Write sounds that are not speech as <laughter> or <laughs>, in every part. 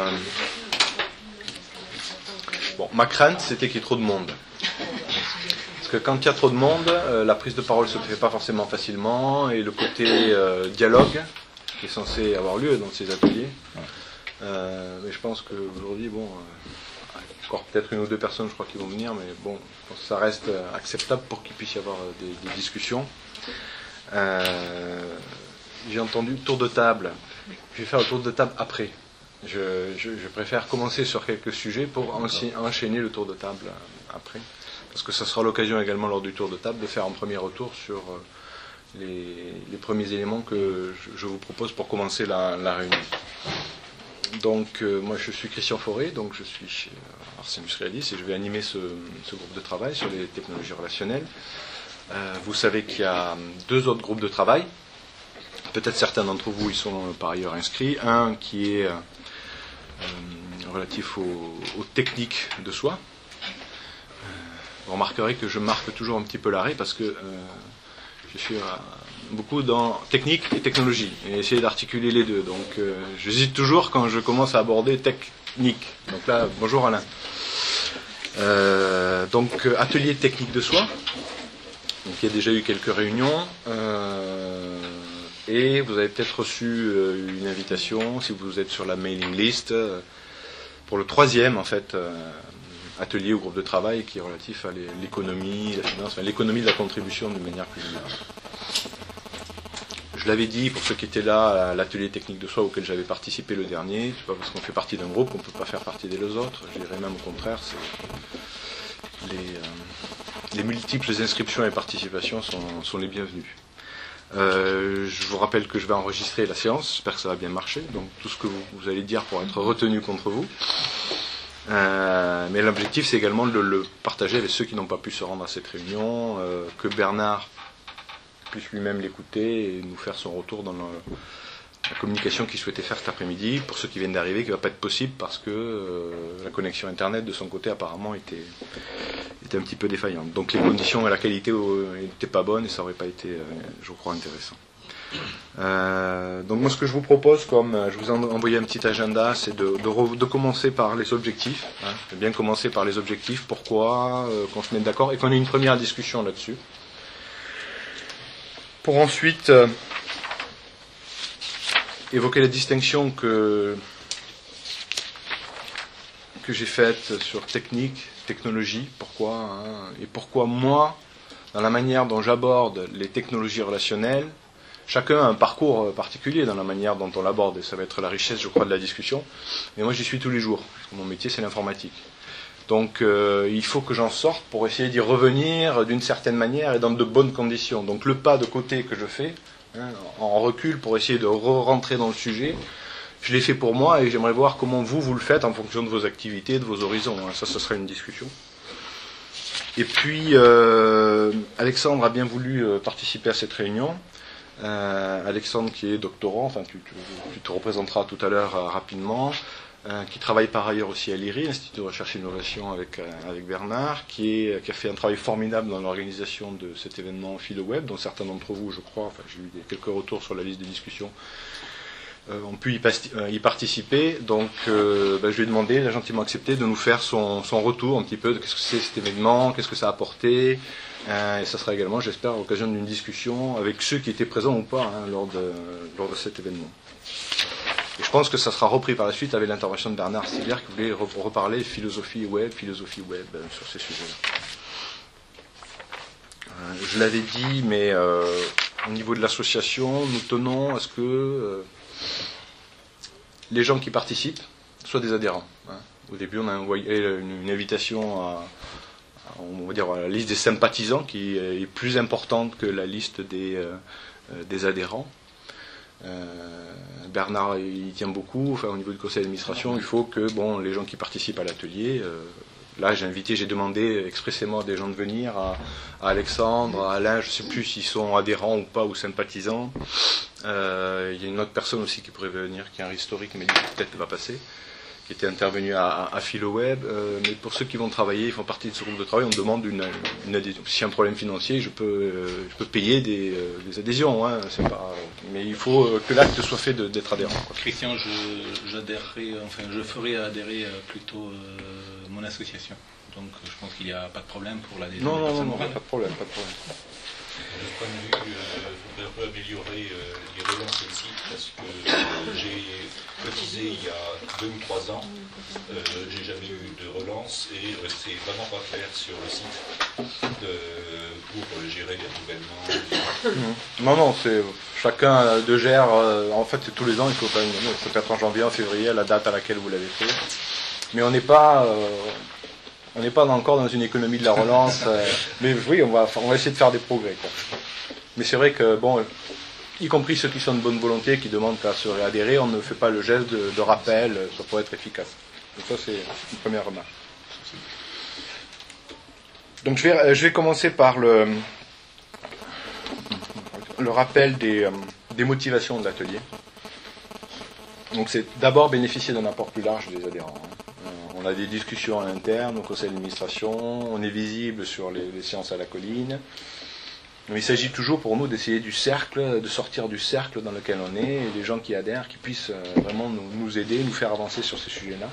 euh, bon, ma crainte, c'était qu'il y ait trop de monde. Parce que quand il y a trop de monde, euh, la prise de parole se fait pas forcément facilement, et le côté euh, dialogue, qui est censé avoir lieu dans ces ateliers, mais je pense qu'aujourd'hui, bon, encore peut-être une ou deux personnes, je crois, qui vont venir, mais bon, je pense que ça reste acceptable pour qu'il puisse y avoir des, des discussions. J'ai entendu tour de table. Je vais faire le tour de table après. Je, je- je préfère commencer sur quelques sujets pour enchaîner le tour de table euh, après. Parce que ça sera l'occasion également lors du tour de table de faire un premier retour sur euh, les, les premiers éléments que je, vous propose pour commencer la, la réunion. Donc, euh, moi, je suis Christian Fauré, donc je suis chez Ars Industrialis et je vais animer ce, ce groupe de travail sur les technologies relationnelles. Euh, vous savez qu'il y a deux autres groupes de travail. Peut-être certains d'entre vous y sont par ailleurs inscrits. Un qui est relatif aux, techniques de soi. Euh, vous remarquerez que je marque toujours un petit peu l'arrêt parce que euh, je suis euh, beaucoup dans technique et technologie et essayer d'articuler les deux. Donc euh, j'hésite toujours quand je commence à aborder technique. Donc là, bonjour Alain. Euh, donc euh, atelier technique de soi. Donc il y a déjà eu quelques réunions. euh, et vous avez peut-être reçu euh, une invitation, si vous êtes sur la mailing list, euh, pour le troisième en fait euh, atelier ou groupe de travail qui est relatif à l'é- l'économie, la finance, enfin, l'économie de la contribution de manière plus générale. Je l'avais dit pour ceux qui étaient là à l'atelier technique de soi auquel j'avais participé le dernier, c'est pas parce qu'on fait partie d'un groupe qu'on ne peut pas faire partie des autres. Je dirais même au contraire, les, les multiples inscriptions et participations sont les bienvenues. Euh, je vous rappelle que je vais enregistrer la séance, j'espère que ça va bien marcher, donc tout ce que vous, allez dire pour être retenu contre vous. Euh, mais l'objectif c'est également de le partager avec ceux qui n'ont pas pu se rendre à cette réunion, euh, que Bernard puisse lui-même l'écouter et nous faire son retour dans la communication qu'il souhaitait faire cet après-midi. Pour ceux qui viennent d'arriver, qui ne va pas être possible parce que la connexion Internet de son côté apparemment était, était un petit peu défaillante. Donc les conditions et la qualité n'étaient pas bonnes et ça n'aurait pas été, euh, je crois, intéressant. Euh, donc moi ce que je vous propose, comme euh, je vous ai en- envoyé un petit agenda, c'est de, commencer par les objectifs. Hein, bien commencer par les objectifs, pourquoi, euh, qu'on se mette d'accord et qu'on ait une première discussion là-dessus. Pour ensuite euh, évoquer la distinction que, que j'ai faite sur technique, technologie, pourquoi, hein, et pourquoi moi, dans la manière dont j'aborde les technologies relationnelles, chacun a un parcours euh, particulier dans la manière dont on l'aborde, et ça va être la richesse, je crois, de la discussion. Mais moi, j'y suis tous les jours. Mon métier, c'est l'informatique. Donc, euh, il faut que j'en sorte pour essayer d'y revenir d'une certaine manière et dans de bonnes conditions. Donc, le pas de côté que je fais, hein, en recul pour essayer de re-rentrer dans le sujet, je l'ai fait pour moi et j'aimerais voir comment vous, vous le faites en fonction de vos activités, de vos horizons. hein. Ça, ce sera une discussion. Et puis, euh, Alexandre a bien voulu euh, participer à cette réunion. Euh, Alexandre qui est doctorant, enfin tu, te représenteras tout à l'heure rapidement, qui travaille par ailleurs aussi à l'IRI, Institut de recherche et innovation avec, Bernard, qui, a fait un travail formidable dans l'organisation de cet événement PhiloWeb, dont certains d'entre vous, je crois, enfin j'ai eu quelques retours sur la liste des discussions, ont pu euh, y participer. Donc euh, ben, je lui ai demandé, il a gentiment accepté de nous faire son, retour un petit peu de qu'est-ce que c'est cet événement, qu'est-ce que ça a apporté. Euh, et ça sera également, j'espère, l'occasion d'une discussion avec ceux qui étaient présents ou pas hein, lors, de, lors de cet événement. Et je pense que ça sera repris par la suite avec l'intervention de Bernard Stiglière qui voulait re- reparler philosophie web, philosophie web euh, sur ces sujets-là. Euh, je l'avais dit, mais euh, au niveau de l'association, nous tenons à ce que euh, les gens qui participent soient des adhérents. hein. Au début, on a envoyé une, une invitation à, on va dire, la liste des sympathisants qui est plus importante que la liste des, euh, euh, des adhérents. Euh, Bernard il y tient beaucoup. Enfin, au niveau du conseil d'administration, il faut que bon, les gens qui participent à l'atelier, euh, là j'ai invité, j'ai demandé expressément à des gens de venir, à, Alexandre, à Alain, je ne sais plus s'ils sont adhérents ou pas ou sympathisants. Euh, il y a une autre personne aussi qui pourrait venir, qui est un historique, mais peut-être va passer, qui était intervenu à, à PhiloWeb. Euh, mais pour ceux qui vont travailler, ils font partie de ce groupe de travail, on demande une, une adhésion. Si y a un problème financier, je peux, euh, je peux payer des, euh, des adhésions. Hein, pas, mais il faut que l'acte soit fait d'être adhérent. quoi. Christian, je, j'adhérerai, enfin, je ferai adhérer plutôt mon association. Donc, je pense qu'il n'y a pas de problème pour l'adhésion. Non, non, non, non, pas de problème, pas de problème. De point de vue, euh, il faudrait un peu améliorer euh, les relances site parce que euh, j'ai cotisé il y a deux ou trois ans, euh, j'ai jamais eu de relance et euh, c'est vraiment pas clair sur le site pour euh, gérer les renouvellements. Non, non, c'est chacun euh, de gère. euh, en fait, c'est tous les ans, il faut non, Ça peut être en janvier, en février, la date à laquelle vous l'avez fait. Mais on n'est pas, euh, on n'est pas encore dans une économie de la relance. euh, mais oui, on va, on va essayer de faire des progrès. Mais c'est vrai que bon, y compris ceux qui sont de bonne volonté, qui demandent qu'à se réadhérer, on ne fait pas le geste de, rappel. Ça pourrait être efficace. Donc ça, c'est une première remarque. Donc je vais, euh, je vais commencer par le le rappel des, euh, des motivations de l'atelier. Donc c'est d'abord bénéficier d'un apport plus large des adhérents. hein. On a des discussions en interne au conseil d'administration, on est visible sur les, séances à la colline. Mais il s'agit toujours pour nous d'essayer du cercle, de sortir du cercle dans lequel on est, et les gens qui adhèrent, qui puissent euh, vraiment nous, aider, nous faire avancer sur ces sujets-là.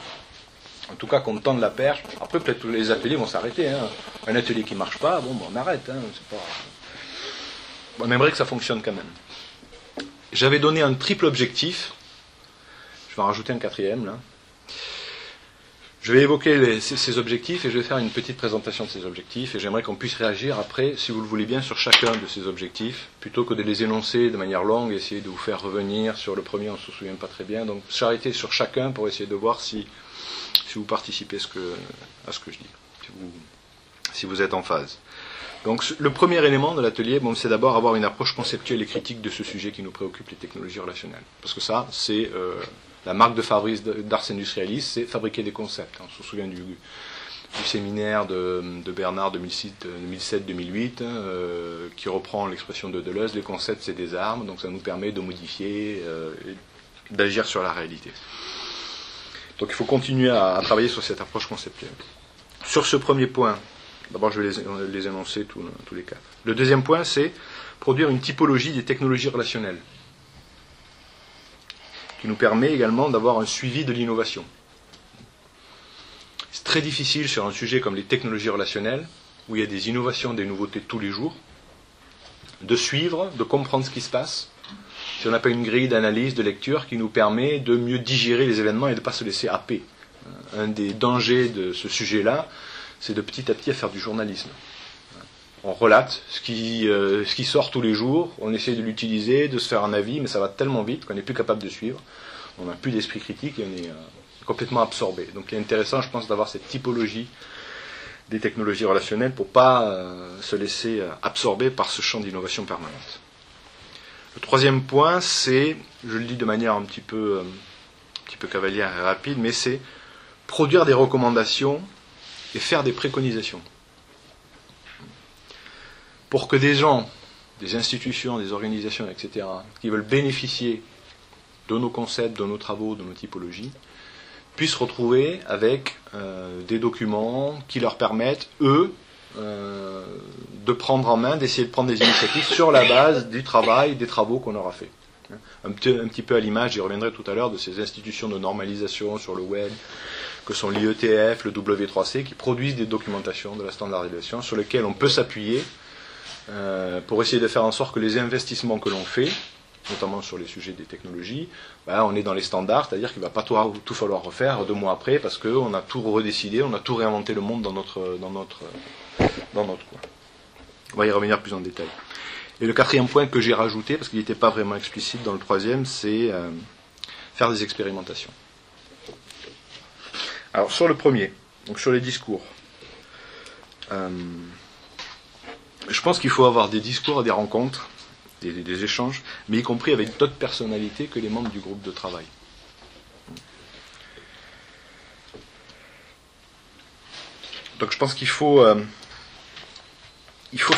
En tout cas, qu'on tende la perche. Après, peut-être les ateliers vont s'arrêter. hein. Un atelier qui marche pas, bon, on arrête. hein. On aimerait que ça fonctionne quand même. J'avais donné un triple objectif. Je vais en rajouter un quatrième là. Je vais évoquer ces, objectifs et je vais faire une petite présentation de ces objectifs et j'aimerais qu'on puisse réagir après, si vous le voulez bien, sur chacun de ces objectifs, plutôt que de les énoncer de manière longue, essayer de vous faire revenir sur le premier, on ne se souvient pas très bien. Donc s'arrêter sur chacun pour essayer de voir si, vous participez à ce que, je dis, si vous, êtes en phase. Donc le premier élément de l'atelier, c'est d'abord avoir une approche conceptuelle et critique de ce sujet qui nous préoccupe, les technologies relationnelles. Parce que ça, c'est euh, la marque de Fabrice d'Ars Industrialis, c'est fabriquer des concepts. On se souvient du, séminaire de, de Bernard 2007-2008, euh, qui reprend l'expression de Deleuze, les concepts c'est des armes, donc ça nous permet de modifier euh, et d'agir sur la réalité. Donc il faut continuer à, travailler sur cette approche conceptuelle. Sur ce premier point, D'abord, je vais les, les énoncer tous, tous les quatre. Le deuxième point, c'est produire une typologie des technologies relationnelles, qui nous permet également d'avoir un suivi de l'innovation. C'est très difficile sur un sujet comme les technologies relationnelles, où il y a des innovations, des nouveautés tous les jours, de suivre, de comprendre ce qui se passe, si on n'a pas une grille d'analyse, de lecture qui nous permet de mieux digérer les événements et de ne pas se laisser happer. Un des dangers de ce sujet-là, c'est de petit à petit faire du journalisme. On relate ce qui, euh, ce qui sort tous les jours, on essaie de l'utiliser, de se faire un avis, mais ça va tellement vite qu'on n'est plus capable de suivre. On n'a plus d'esprit critique et on est euh, complètement absorbé. Donc il est intéressant, je pense, d'avoir cette typologie des technologies relationnelles pour pas euh, se laisser absorber par ce champ d'innovation permanente. Le troisième point, c'est, je le dis de manière un un petit peu cavalière et rapide, mais c'est produire des recommandations et faire des préconisations. Pour que des gens, des institutions, des organisations, etc., qui veulent bénéficier de nos concepts, de nos travaux, de nos typologies, puissent retrouver avec euh, des documents qui leur permettent, eux, euh, de prendre en main, d'essayer de prendre des initiatives sur la base du travail, des travaux qu'on aura fait. Un petit, un petit peu à l'image, j'y reviendrai tout à l'heure, de ces institutions de normalisation sur le web, que sont l'IETF, le W3C, qui produisent des documentations de la standardisation sur lesquelles on peut s'appuyer euh, pour essayer de faire en sorte que les investissements que l'on fait, notamment sur les sujets des technologies, bah, on est dans les standards, c'est-à-dire qu'il ne va pas tout, tout, falloir refaire deux mois après parce qu'on a tout redécidé, on a tout réinventé le monde dans notre, dans notre, dans notre coin. On va y revenir plus en détail. Et le quatrième point que j'ai rajouté, parce qu'il n'était pas vraiment explicite dans le troisième, c'est euh, faire des expérimentations. Alors sur le premier, donc sur les discours, euh, je pense qu'il faut avoir des discours, des rencontres, des, échanges, mais y compris avec d'autres personnalités que les membres du groupe de travail. Donc je pense qu'il faut, euh,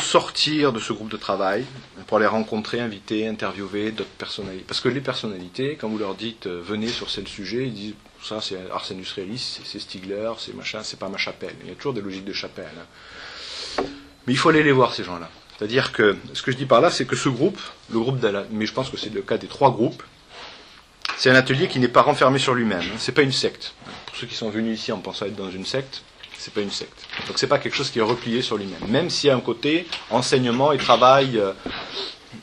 sortir de ce groupe de travail pour aller rencontrer, inviter, interviewer d'autres personnalités. Parce que les personnalités, quand vous leur dites euh, venez sur tel sujet, ils disent Ça, c'est Ars Industrialis, c'est Stigler, c'est machin, c'est pas ma chapelle. Il y a toujours des logiques de chapelle. hein. Mais il faut aller les voir, ces gens-là. C'est-à-dire que ce que je dis par là, c'est que ce groupe, le groupe d'Alain, mais je pense que c'est le cas des trois groupes, c'est un atelier qui n'est pas renfermé sur lui-même. hein. C'est pas une secte. Pour ceux qui sont venus ici en pensant être dans une secte, c'est pas une secte. Donc c'est pas quelque chose qui est replié sur lui-même. Même s'il y a un côté enseignement et travail euh,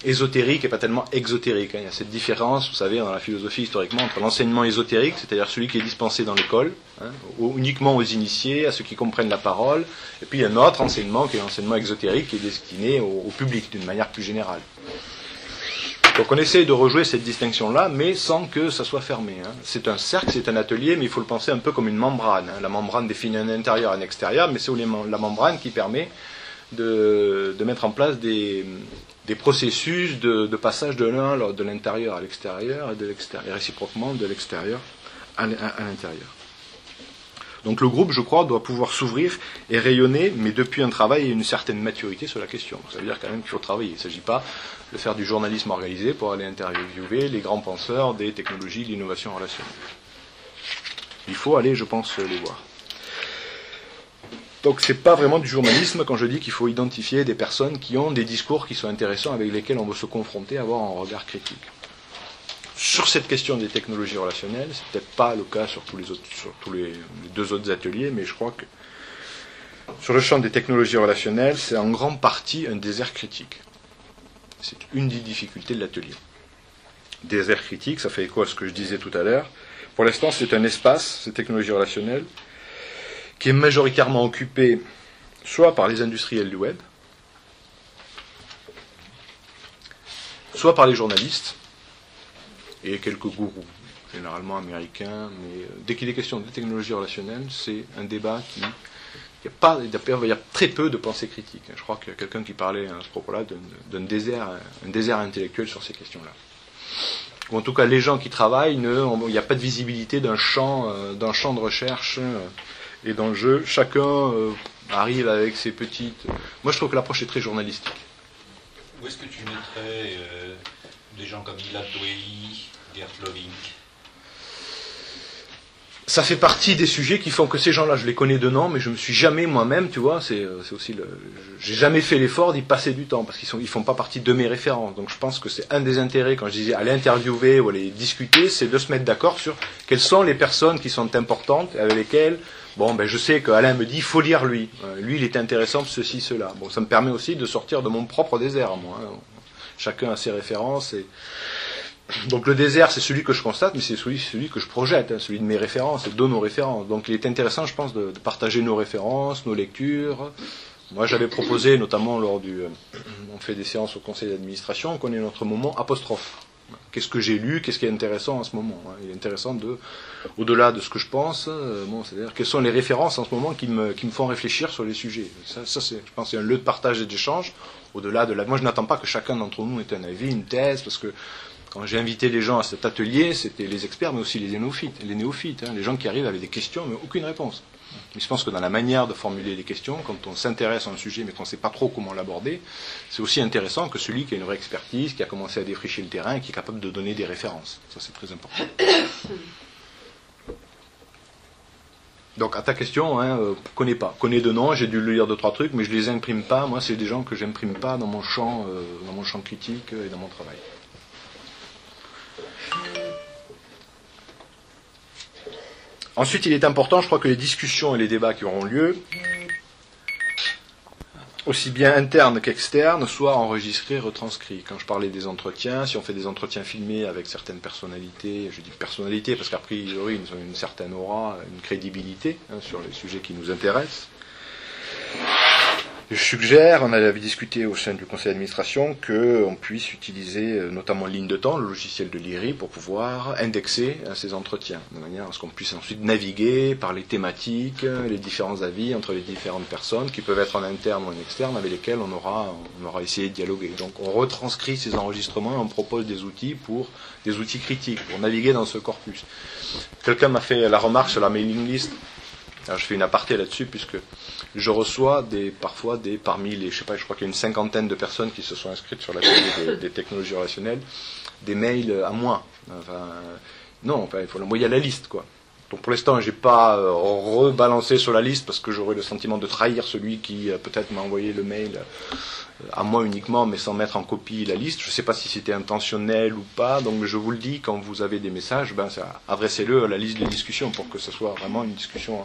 ésotérique et pas tellement exotérique. hein. Il y a cette différence, vous savez, dans la philosophie historiquement, entre l'enseignement ésotérique, c'est-à-dire celui qui est dispensé dans l'école, hein, uniquement aux initiés, à ceux qui comprennent la parole, et puis un autre enseignement qui est l'enseignement exotérique, qui est destiné au, public d'une manière plus générale. Donc on essaie de rejouer cette distinction-là, mais sans que ça soit fermé. hein. C'est un cercle, c'est un atelier, mais il faut le penser un peu comme une membrane. La membrane définit un intérieur, un extérieur, mais c'est la membrane qui permet de mettre en place des, des processus de, passage de l'un de l'intérieur à l'extérieur et de l'extérieur, et réciproquement de l'extérieur à l'intérieur. Donc le groupe, je crois, doit pouvoir s'ouvrir et rayonner, mais depuis un travail et une certaine maturité sur la question. Ça veut dire quand même qu'il faut travailler. Il ne s'agit pas de faire du journalisme organisé pour aller interviewer les grands penseurs des technologies de l'innovation relationnelle. Il faut aller, je pense, les voir. Donc c'est pas vraiment du journalisme quand je dis qu'il faut identifier des personnes qui ont des discours qui sont intéressants avec lesquels on veut se confronter, avoir un regard critique. Sur cette question des technologies relationnelles, c'est peut-être pas le cas sur tous les les deux autres ateliers, mais je crois que sur le champ des technologies relationnelles, c'est en grande partie un désert critique. C'est une des difficultés de l'atelier. Désert critique, ça fait écho à ce que je disais tout à l'heure. Pour l'instant, c'est un espace, ces technologies relationnelles, qui est majoritairement occupé soit par les industriels du web, soit par les journalistes et quelques gourous, généralement américains. Mais euh, dès qu'il est question de technologies relationnelles, c'est un débat qui. Il a pas, il y a très peu de pensée critique. Je crois qu'il y a quelqu'un qui parlait à ce propos-là d'un désert, désert intellectuel sur ces questions-là. Ou en tout cas, les gens qui travaillent, il n'y a pas de visibilité d'un champ, euh, d'un champ de recherche. Euh, et dans le jeu, chacun euh, arrive avec ses petites. Moi, je trouve que l'approche est très journalistique. Où est-ce que tu mettrais euh, des gens comme Ilan Douei, Gert Loving Ça fait partie des sujets qui font que ces gens-là, je les connais de nom, mais je me suis jamais moi-même, tu vois, c'est euh, aussi le. J'ai jamais fait l'effort d'y passer du temps parce qu'ils sont, ils font pas partie de mes références. Donc, je pense que c'est un des intérêts quand je disais aller interviewer ou aller discuter, c'est de se mettre d'accord sur quelles sont les personnes qui sont importantes et avec lesquelles. Bon, ben je sais qu'Alain me dit, il faut lire lui. Euh, lui, il est intéressant ceci, cela. Bon, ça me permet aussi de sortir de mon propre désert, moi. hein. Chacun a ses références. <clears throat> Donc le désert, c'est celui que je constate, mais c'est celui, que je projette, hein, celui de mes références de nos références. Donc il est intéressant, je pense, de, de partager nos références, nos lectures. Moi, j'avais proposé, notamment lors du, euh, on fait des séances au conseil d'administration, qu'on ait notre moment apostrophe. Qu'est-ce que j'ai lu Qu'est-ce qui est intéressant en ce moment hein Il est intéressant de, au-delà de ce que je pense, euh, bon, c'est-à-dire quelles sont les références en ce moment qui me, font réfléchir sur les sujets. Ça c'est, je pense, c'est un lieu de partage et d'échange. Au-delà de la, moi, je n'attends pas que chacun d'entre nous ait un avis, une thèse, parce que quand j'ai invité les gens à cet atelier, c'était les experts, mais aussi les néophytes, les néophytes, hein, les gens qui arrivent avec des questions, mais aucune réponse. Mais je pense que dans la manière de formuler les questions, quand on s'intéresse à un sujet mais qu'on ne sait pas trop comment l'aborder, c'est aussi intéressant que celui qui a une vraie expertise, qui a commencé à défricher le terrain, et qui est capable de donner des références. Ça, c'est très important. <coughs> Donc, à ta question, hein, euh, connais pas. Connais de nom, j'ai dû lire deux, trois trucs, mais je les imprime pas. Moi, c'est des gens que j'imprime pas dans mon champ, euh, dans mon champ critique et dans mon travail. Ensuite, il est important, je crois que les discussions et les débats qui auront lieu, aussi bien internes qu'externes, soient enregistrés, retranscrits. Quand je parlais des entretiens, si on fait des entretiens filmés avec certaines personnalités, je dis personnalités parce qu'a priori ils ont une certaine aura, une crédibilité hein, sur les sujets qui nous intéressent. Je suggère, on avait discuté au sein du conseil d'administration, qu'on puisse utiliser euh, notamment ligne de temps, le logiciel de l'IRI, pour pouvoir indexer euh, ces entretiens, de manière à ce qu'on puisse ensuite naviguer par les thématiques, euh, les différents avis entre les différentes personnes, qui peuvent être en interne ou en externe, avec lesquelles on aura, on aura essayé de dialoguer. Donc on retranscrit ces enregistrements et on propose des outils pour des outils critiques, pour naviguer dans ce corpus. Quelqu'un m'a fait la remarque sur la mailing list. Alors je fais une aparté là-dessus puisque je reçois des, parfois des, parmi les, je sais pas, je crois qu'il y a une cinquantaine de personnes qui se sont inscrites sur la des, des <laughs> technologies relationnelles, des mails à moi. Enfin, non, enfin, il faut l'envoyer à la liste, quoi. Donc pour l'instant, j'ai pas euh, rebalancé sur la liste parce que j'aurais le sentiment de trahir celui qui euh, peut-être m'a envoyé le mail euh, à moi uniquement, mais sans mettre en copie la liste. Je ne sais pas si c'était intentionnel ou pas, donc je vous le dis, quand vous avez des messages, ben, adressez-le à la liste de discussion pour que ce soit vraiment une discussion, euh,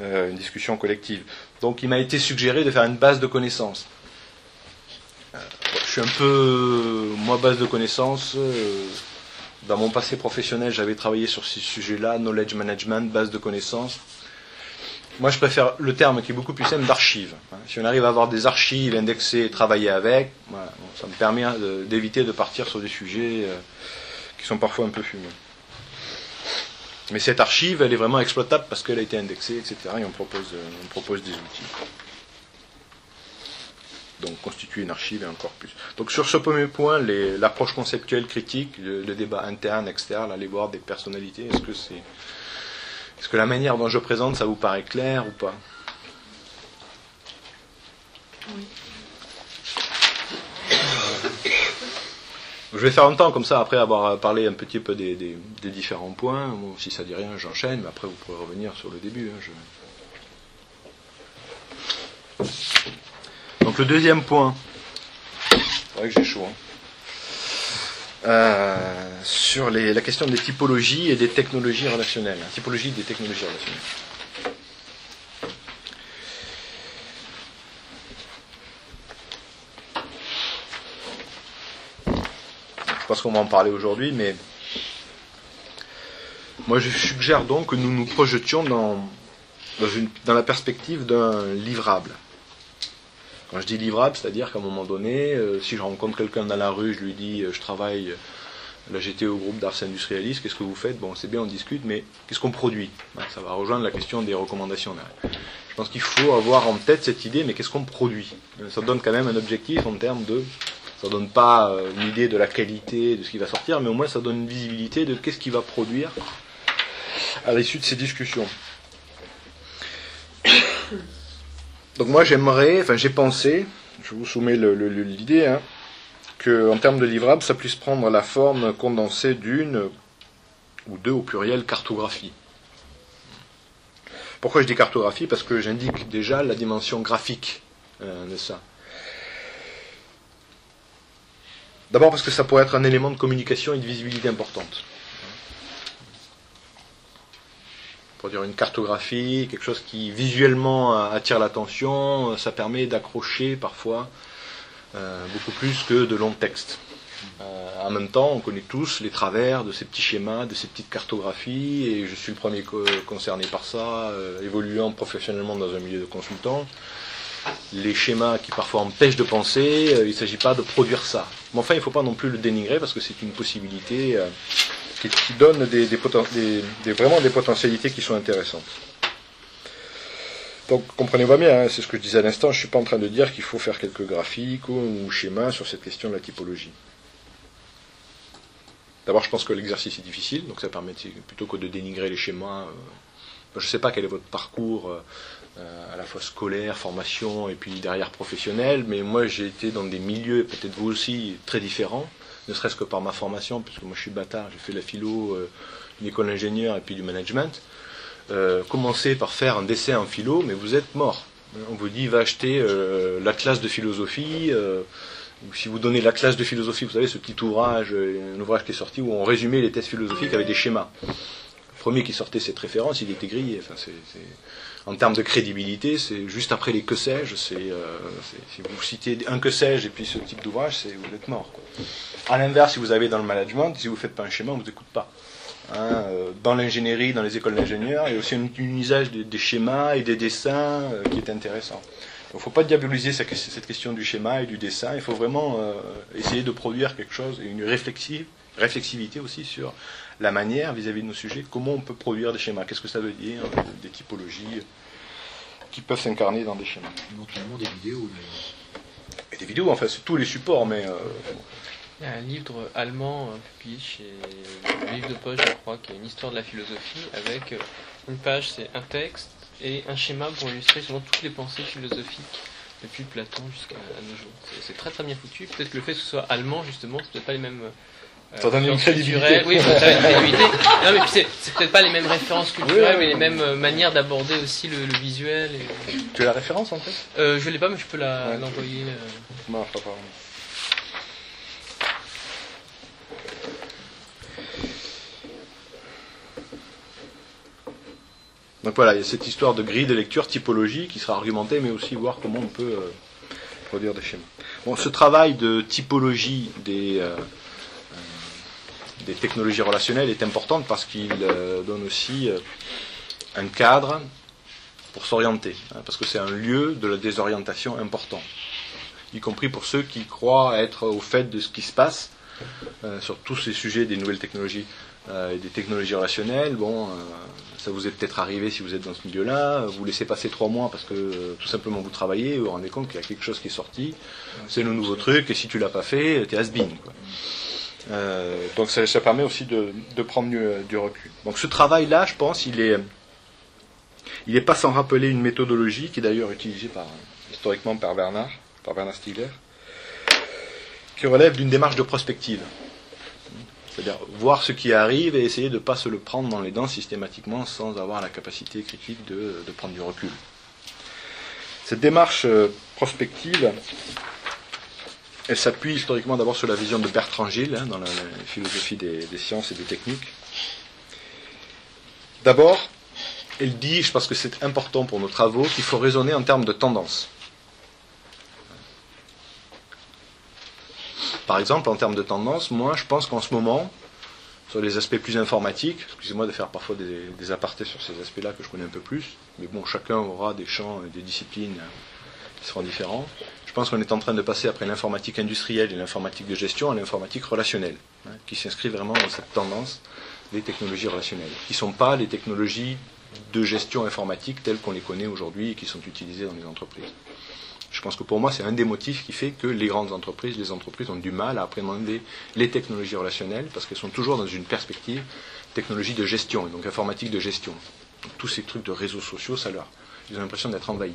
une discussion collective. Donc il m'a été suggéré de faire une base de connaissances. Euh, je suis un peu, moi, base de connaissances. euh, dans mon passé professionnel, j'avais travaillé sur ces sujets-là, knowledge management, base de connaissances. Moi, je préfère le terme qui est beaucoup plus simple d'archives. hein. Si on arrive à avoir des archives indexées, travailler avec, ça me permet d'éviter de partir sur des sujets euh, qui sont parfois un peu fumeux. Mais cette archive, elle est vraiment exploitable parce qu'elle a été indexée, etc. Et on propose, euh, on propose des outils. Donc constituer une archive et encore plus. Donc sur ce premier point, l'approche conceptuelle critique, le, le débat interne, externe, aller voir des personnalités, est-ce que c'est, est-ce que la manière dont je présente, ça vous paraît clair ou pas? Je vais faire un temps comme ça, après avoir parlé un petit peu des, différents points. Si ça dit rien, j'enchaîne, mais après vous pourrez revenir sur le début. hein, Donc le deuxième point, c'est vrai que j'ai chaud. hein. Euh, sur la question des typologies et des technologies relationnelles. typologie des technologies relationnelles. Pense qu'on va en parler aujourd'hui, mais moi je suggère donc que nous nous projetions dans, dans, la perspective d'un livrable. Quand je dis livrable, c'est-à-dire qu'à un moment donné, euh, si je rencontre quelqu'un dans la rue, je lui dis euh, je travaille, euh, là j'étais au groupe d'Ars Industrialis, qu'est-ce que vous faites? Bon, c'est bien, on discute, mais qu'est-ce qu'on produit? Hein, Ça va rejoindre la question des recommandations. derrière. Je pense qu'il faut avoir en tête cette idée, mais qu'est-ce qu'on produit? Ça donne quand même un objectif en termes de. Ça donne pas euh, une idée de la qualité de ce qui va sortir, mais au moins ça donne une visibilité de qu'est-ce qui va produire à l'issue de ces discussions. <coughs> Donc moi j'aimerais, enfin j'ai pensé, je vous soumets l'idée, hein, que en termes de livrable, ça puisse prendre la forme condensée d'une ou deux au pluriel cartographies. Pourquoi je dis cartographie? Parce que j'indique déjà la dimension graphique euh, de ça. D'abord parce que ça pourrait être un élément de communication et de visibilité importante. Pour dire une cartographie, quelque chose qui visuellement attire l'attention, ça permet d'accrocher parfois euh, beaucoup plus que de longs textes. Euh, en même temps, on connaît tous les travers de ces petits schémas, de ces petites cartographies, et je suis le premier co- concerné par ça, euh, évoluant professionnellement dans un milieu de consultant. Les schémas qui parfois empêchent de penser, euh, il ne s'agit pas de produire ça. Mais enfin, il ne faut pas non plus le dénigrer parce que c'est une possibilité euh, qui, donne vraiment des potentialités qui sont intéressantes. Donc comprenez-moi bien, hein, c'est ce que je disais à l'instant, je ne suis pas en train de dire qu'il faut faire quelques graphiques ou, schémas sur cette question de la typologie. D'abord, je pense que l'exercice est difficile, donc ça permet plutôt que de dénigrer les schémas. euh, je ne sais pas quel est votre parcours à la fois scolaire, formation et puis derrière professionnel, mais moi j'ai été dans des milieux, peut-être vous aussi, très différents, ne serait-ce que par ma formation, puisque moi je suis bâtard, j'ai fait la philo, euh, une école d'ingénieur et puis du management. Euh, commencez par faire un dessin en philo, mais vous êtes mort. On vous dit va acheter euh, l'atlas de philosophie. euh, ou si vous donnez l'atlas de philosophie, vous savez ce petit ouvrage, euh, un ouvrage qui est sorti où on résumait les thèses philosophiques avec des schémas. Le premier qui sortait cette référence, il était grillé. Enfin, c'est- En termes de crédibilité, c'est juste après les que sais-je. C'est, euh, si vous citez un que sais-je et puis ce type d'ouvrage, c'est vous êtes mort. quoi. À l'inverse, si vous avez dans le management, si vous faites pas un schéma, on vous écoute pas. Hein, euh, dans l'ingénierie, dans les écoles d'ingénieurs, il y a aussi un, usage des, des schémas et des dessins euh, qui est intéressant. Il ne faut pas diaboliser cette cette question du schéma et du dessin. Il faut vraiment euh, essayer de produire quelque chose et une réflexive, réflexivité aussi sur la manière vis-à-vis de nos sujets, comment on peut produire des schémas, qu'est-ce que ça veut dire, euh, des typologies qui peuvent s'incarner dans des schémas? Éventuellement des vidéos. d'ailleurs. Et des vidéos, enfin, c'est tous les supports, mais euh, Il y a un livre allemand euh, publié chez le livre de poche, je crois, qui est une histoire de la philosophie, avec euh, une page, c'est un texte et un schéma pour illustrer souvent toutes les pensées philosophiques depuis Platon jusqu'à nos jours. C'est- C'est très très bien foutu. Peut-être que le fait que ce soit allemand, justement, c'est peut-être pas les mêmes, euh, Ça donne une crédibilité. Oui, une crédibilité. Non, mais puis c'est, peut-être pas les mêmes références culturelles, mais les mêmes euh, manières d'aborder aussi le, le visuel. Et... Tu as la référence en fait? Euh, je l'ai pas, mais je peux la, Ouais. l'envoyer. euh. Non, pas. Donc voilà, il y a cette histoire de grille de lecture, typologie, qui sera argumentée, mais aussi voir comment on peut euh, produire des schémas. Bon, ce travail de typologie des, euh, euh, des technologies relationnelles est important parce qu'il euh, donne aussi euh, un cadre pour s'orienter, hein, parce que c'est un lieu de la désorientation important y compris pour ceux qui croient être au fait de ce qui se passe euh, sur tous ces sujets des nouvelles technologies et des technologies relationnelles. Bon, ça vous est peut-être arrivé si vous êtes dans ce milieu-là. Vous laissez passer trois mois parce que tout simplement vous travaillez, vous vous rendez compte qu'il y a quelque chose qui est sorti, c'est le nouveau truc, et si tu l'as pas fait, t'es has-been. Euh, donc ça, permet aussi de, prendre du, du recul. Donc ce travail-là, je pense, il est, il n'est pas sans rappeler une méthodologie qui est d'ailleurs utilisée par, historiquement par Bernard, par Bernard Stiegler, qui relève d'une démarche de prospective. C'est-à-dire voir ce qui arrive et essayer de ne pas se le prendre dans les dents systématiquement sans avoir la capacité critique de, de prendre du recul. Cette démarche euh, prospective, elle s'appuie historiquement d'abord sur la vision de Bertrand Gilles hein, dans la, philosophie des, des sciences et des techniques. D'abord, elle dit, je pense que c'est important pour nos travaux, qu'il faut raisonner en termes de tendance. Par exemple, en termes de tendance, moi je pense qu'en ce moment, sur les aspects plus informatiques, excusez-moi de faire parfois des, des apartés sur ces aspects-là que je connais un peu plus, mais bon, chacun aura des champs et des disciplines qui seront différents. Je pense qu'on est en train de passer après l'informatique industrielle et l'informatique de gestion à l'informatique relationnelle, hein, qui s'inscrit vraiment dans cette tendance des technologies relationnelles, qui ne sont pas les technologies de gestion informatique telles qu'on les connaît aujourd'hui et qui sont utilisées dans les entreprises. Je pense que pour moi, c'est un des motifs qui fait que les grandes entreprises, les entreprises ont du mal à appréhender les technologies relationnelles parce qu'elles sont toujours dans une perspective technologie de gestion, et donc informatique de gestion. Tous ces trucs de réseaux sociaux, ça leur. Ils ont l'impression d'être envahis.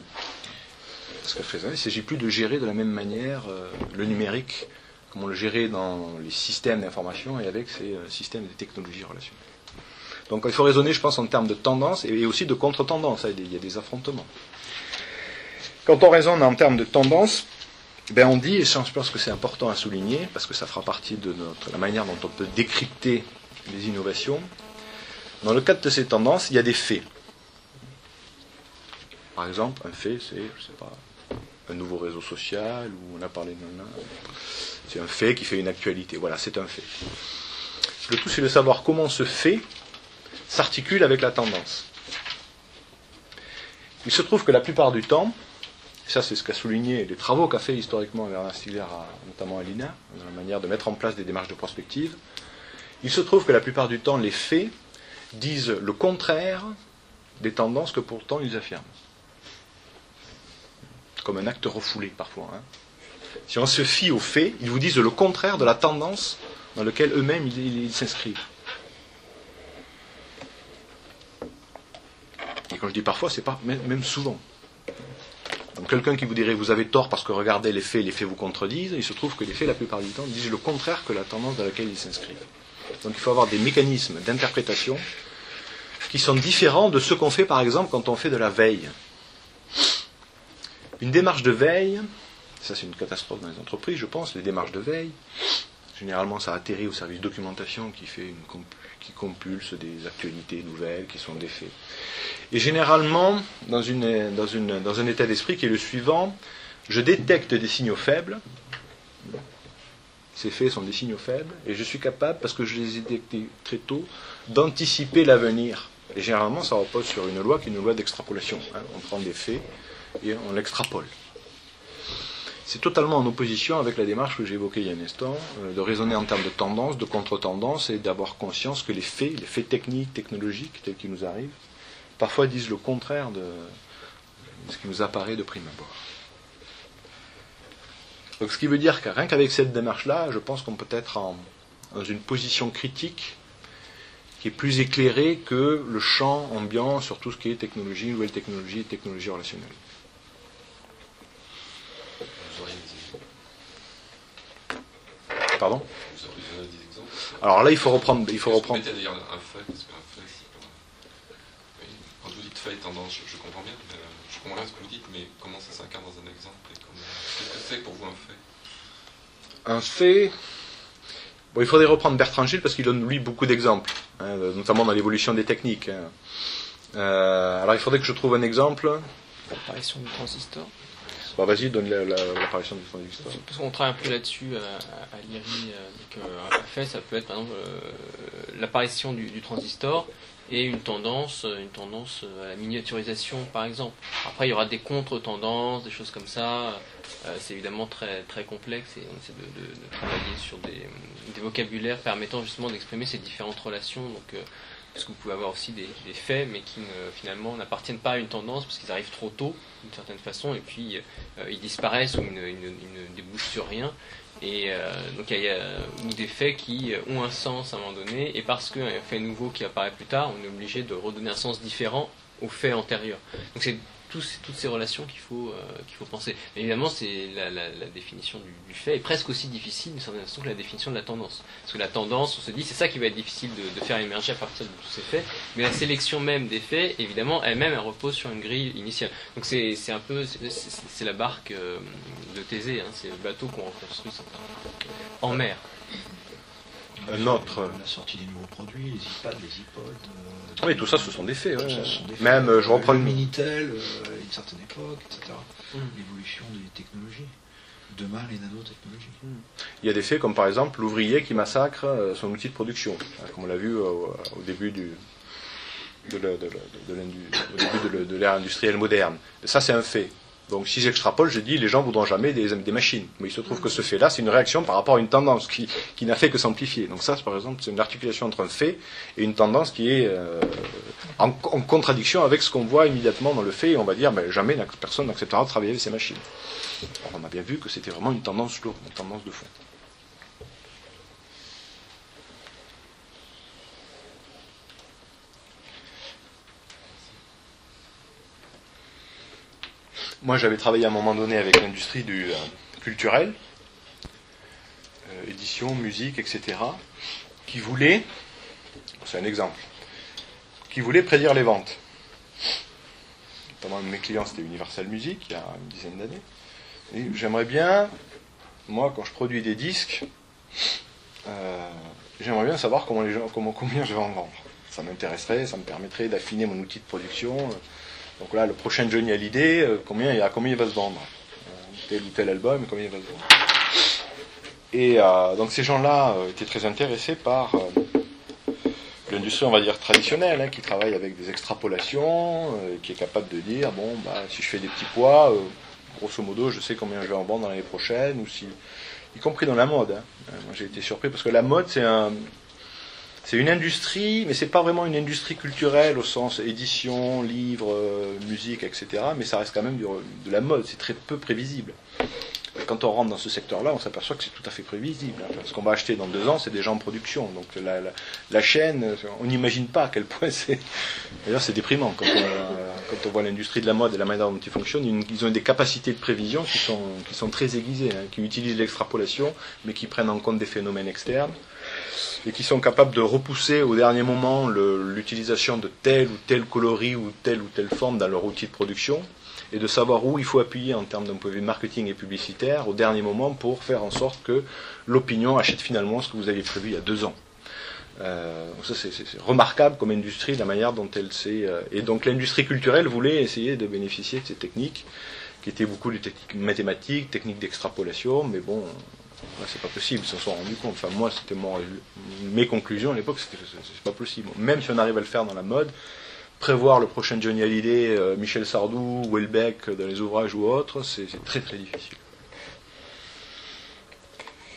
Parce qu'à il ne s'agit plus de gérer de la même manière euh, le numérique, comme on le gérait dans les systèmes d'information et avec ces euh, systèmes de technologies relationnelles. Donc il faut raisonner, je pense, en termes de tendance et, aussi de contre-tendance. Il y a des affrontements. Quand on raisonne en termes de tendance, ben on dit, et je pense que c'est important à souligner, parce que ça fera partie de la manière dont on peut décrypter les innovations, dans le cadre de ces tendances, il y a des faits. Par exemple, un fait, c'est, je sais pas, un nouveau réseau social, ou on a parlé d'un... C'est un fait qui fait une actualité. Voilà, c'est un fait. Le tout, c'est de savoir comment ce fait s'articule avec la tendance. Il se trouve que la plupart du temps, ça c'est ce qu'a souligné les travaux qu'a fait historiquement Bernard Stiegler, notamment à l'INA, dans la manière de mettre en place des démarches de prospective, il se trouve que la plupart du temps, les faits disent le contraire des tendances que pourtant ils affirment. Comme un acte refoulé parfois. hein. Si on se fie aux faits, ils vous disent le contraire de la tendance dans laquelle eux-mêmes ils- s'inscrivent. Et quand je dis parfois, c'est pas même, souvent. Donc quelqu'un qui vous dirait vous avez tort parce que regardez les faits, les faits vous contredisent, il se trouve que les faits la plupart du temps disent le contraire que la tendance dans laquelle ils s'inscrivent. Donc il faut avoir des mécanismes d'interprétation qui sont différents de ceux qu'on fait par exemple quand on fait de la veille. Une démarche de veille, ça c'est une catastrophe dans les entreprises, je pense, les démarches de veille. Généralement, ça atterrit au service documentation qui, fait une qui compulse des actualités nouvelles qui sont des faits. Et généralement, dans, une, dans, une, dans un état d'esprit qui est le suivant, je détecte des signaux faibles. Ces faits sont des signaux faibles, et je suis capable, parce que je les ai détectés très tôt, d'anticiper l'avenir. Et généralement, ça repose sur une loi qui est une loi d'extrapolation. hein. On prend des faits et on l'extrapole. C'est totalement en opposition avec la démarche que j'ai évoquée il y a un instant, euh, de raisonner en termes de tendance, de contre-tendance, et d'avoir conscience que les faits, les faits techniques, technologiques, tels qu'ils nous arrivent, parfois disent le contraire de, ce qui nous apparaît de prime abord. Donc ce qui veut dire que rien qu'avec cette démarche-là, je pense qu'on peut être dans une position critique qui est plus éclairée que le champ ambiant sur tout ce qui est technologie, nouvelle technologie technologie relationnelle. Vous auriez des exemples Pardon Alors là, il faut reprendre. Il faut reprendre. D'ailleurs un fait, parce qu'un fait, c'est pas... Oui. Quand vous dites fait et tendance, je, je comprends bien, mais, euh, je comprends bien ce que vous dites, mais comment ça s'incarne dans un exemple. Qu'est-ce que c'est pour vous un fait Un fait. Bon, il faudrait reprendre Bertrand Gilles parce qu'il donne lui beaucoup d'exemples, hein, notamment dans l'évolution des techniques. hein. Euh, alors il faudrait que je trouve un exemple. L'apparition du transistor. Bon, vas-y, donne la- la- l'apparition du transistor. Parce qu'on travaille un peu là-dessus à, à, à l'IRI. euh, donc, euh, un fait, ça peut être par exemple euh, l'apparition du, transistor et une tendance, euh, une tendance euh, à la miniaturisation, par exemple. Après, il y aura des contre-tendances, des choses comme ça. Euh, c'est évidemment très, très complexe et on essaie de, travailler sur des, des vocabulaires permettant justement d'exprimer ces différentes relations. Donc, euh, parce que vous pouvez avoir aussi des, faits, mais qui finalement n'appartiennent pas à une tendance parce qu'ils arrivent trop tôt, d'une certaine façon, et puis euh, ils disparaissent ou ils ne, débouchent sur rien. Et euh, donc il y, a des faits qui euh, ont un sens à un moment donné, et parce qu'un fait nouveau qui apparaît plus tard, on est obligé de redonner un sens différent au fait antérieur. Donc c'est tous- toutes ces relations qu'il faut, euh, qu'il faut penser. Mais évidemment, c'est la, la- la définition du, du fait est presque aussi difficile d'une certaine façon que la définition de la tendance. Parce que la tendance, on se dit, c'est ça qui va être difficile de, de faire émerger à partir de tous ces faits. Mais la sélection même des faits, évidemment, elle-même, elle repose sur une grille initiale. Donc c'est c'est un peu, c'est- la barque euh, de Thésée, hein, c'est le bateau qu'on reconstruit sans- en mer. Un autre. La sortie des nouveaux produits, les iPads, les iPods. euh, Oui, tout ça, ce sont des faits. tout ouais. ça, ce sont des faits. Même, euh, je reprends le Minitel euh, à une certaine époque, etc. Mm. L'évolution des technologies. Demain, les nanotechnologies. Il y a des faits comme par exemple l'ouvrier qui massacre euh, son outil de production, comme on l'a vu euh, au, au début du, de l'ère industrielle moderne. Ça, c'est un fait. Donc si j'extrapole, je dis les gens voudront jamais des, machines. Mais il se trouve que ce fait-là, c'est une réaction par rapport à une tendance qui, qui n'a fait que s'amplifier. Donc ça, par exemple, c'est une articulation entre un fait et une tendance qui est euh, en, contradiction avec ce qu'on voit immédiatement dans le fait. Et on va dire, mais jamais n'ac- personne n'acceptera de travailler avec ces machines. Alors, on a bien vu que c'était vraiment une tendance lourde, une tendance de fond. Moi, j'avais travaillé à un moment donné avec l'industrie du euh, culturel, euh, édition, musique, etc., qui voulait, c'est un exemple, qui voulait prédire les ventes. Notamment, mes clients, c'était Universal Music, il y a une dizaine d'années. J'aimerais bien, moi, quand je produis des disques, euh, j'aimerais bien savoir comment les gens, comment, combien je vais en vendre. Ça m'intéresserait, ça me permettrait d'affiner mon outil de production. Donc là, le prochain Johnny Hallyday, euh, combien, combien il va se vendre Euh, Tel ou tel album, combien il va se vendre Et euh, donc ces gens-là euh, étaient très intéressés par l'industrie, on va dire, traditionnelle, hein, qui travaille avec des extrapolations, qui est capable de dire, bon, bah, si je fais des petits poids, euh, grosso modo, je sais combien je vais en vendre l'année prochaine, ou si, y compris dans la mode. hein. Moi, j'ai été surpris parce que la mode, c'est un, c'est une industrie, mais c'est pas vraiment une industrie culturelle au sens édition, livre, euh, musique, etc. Mais ça reste quand même du- de la mode. C'est très peu prévisible. Quand on rentre dans ce secteur-là, on s'aperçoit que c'est tout à fait prévisible. hein. Ce qu'on va acheter dans deux ans, c'est déjà en production. Donc la, la, chaîne, on n'imagine pas à quel point c'est. D'ailleurs, c'est déprimant quand on, voit l'industrie de la mode et la manière dont ils fonctionnent. Ils ont des capacités de prévision qui sont, qui sont très aiguisées, hein, qui utilisent l'extrapolation, mais qui prennent en compte des phénomènes externes et qui sont capables de repousser au dernier moment l'utilisation de tel ou tel coloris ou telle ou telle forme dans leur outil de production et de savoir où il faut appuyer en termes d'un point de vue marketing et publicitaire au dernier moment pour faire en sorte que l'opinion achète finalement ce que vous aviez prévu il y a deux ans. Euh, ça c'est remarquable comme industrie la manière dont elle s'est euh, et donc l'industrie culturelle voulait essayer de bénéficier de ces techniques qui étaient beaucoup des techniques mathématiques, techniques d'extrapolation, mais bon, c'est pas possible, ils s'en sont rendus compte. Enfin, moi, c'était mon, mes conclusions à l'époque, c'était c'est pas possible. Même si on arrive à le faire dans la mode, prévoir le prochain Johnny Hallyday, euh, Michel Sardou, Welbeck dans les ouvrages ou autres, c'est très très difficile.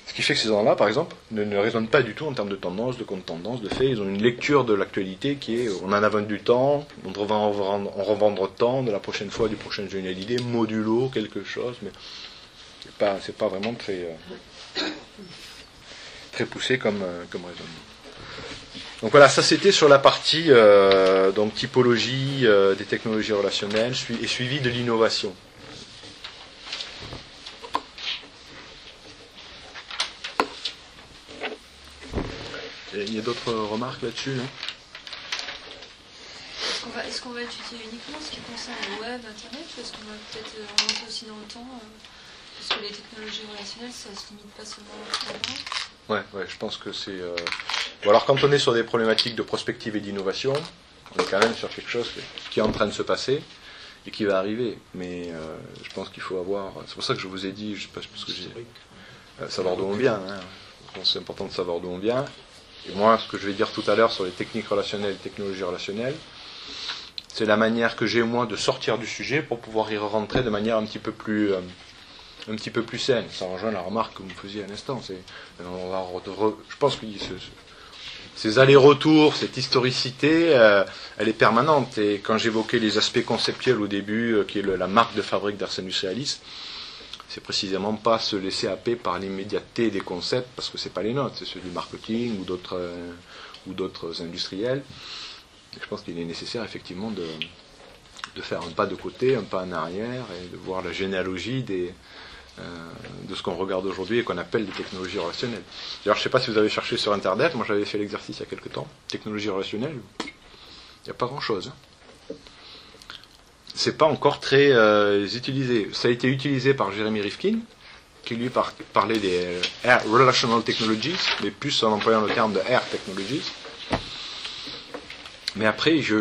Ce qui fait que ces gens-là, par exemple, ne, ne raisonnent pas du tout en termes de tendance, de contre-tendance, de fait. Ils ont une lecture de l'actualité qui est on en a vendu tant, on devrait en revendre, en revendre tant de la prochaine fois, du prochain Johnny Hallyday, modulo, quelque chose, mais c'est pas vraiment très, euh, très poussé comme, euh, comme raisonnement. Donc voilà, ça c'était sur la partie euh, donc typologie euh, des technologies relationnelles et suivi de l'innovation. il y a d'autres remarques là-dessus là Est-ce qu'on va, est-ce qu'on va étudier uniquement ce qui concerne le web, Internet, ou est-ce qu'on va peut-être remonter aussi dans le temps Parce que les technologies relationnelles, ça se limite pas seulement au temps. Ouais, ouais, je pense que c'est. euh, Bon, alors quand on est sur des problématiques de prospective et d'innovation, on est quand même sur quelque chose qui est en train de se passer et qui va arriver. Mais euh, je pense qu'il faut avoir. C'est pour ça que je vous ai dit, je sais pas parce que j'ai euh, savoir d'où on vient. hein. Je pense que C'est important de savoir d'où on vient. Et moi, ce que je vais dire tout à l'heure sur les techniques relationnelles, les technologies relationnelles, c'est la manière que j'ai moi de sortir du sujet pour pouvoir y rentrer de manière un petit peu plus, euh, un petit peu plus saine. Ça rejoint la remarque que vous faisiez à l'instant. Je pense que ce- ces allers-retours, cette historicité, euh, elle est permanente. Et quand j'évoquais les aspects conceptuels au début, euh, qui est la marque de fabrique d'Ars Industrialis, c'est précisément pas se laisser happer par l'immédiateté des concepts, parce que c'est pas les nôtres, c'est ceux du marketing ou d'autres euh, ou d'autres industriels. Je pense qu'il est nécessaire effectivement de, de faire un pas de côté, un pas en arrière, et de voir la généalogie des, de ce qu'on regarde aujourd'hui et qu'on appelle les technologies relationnelles. D'ailleurs, je ne sais pas si vous avez cherché sur Internet, moi j'avais fait l'exercice il y a quelque temps, technologie relationnelle, il n'y a pas grand-chose. hein. C'est pas encore très euh, utilisé. Ça a été utilisé par Jeremy Rifkin, qui lui par- parlait des euh, Air Relational Technologies, mais plus en employant le terme de Air Technologies. Mais après, je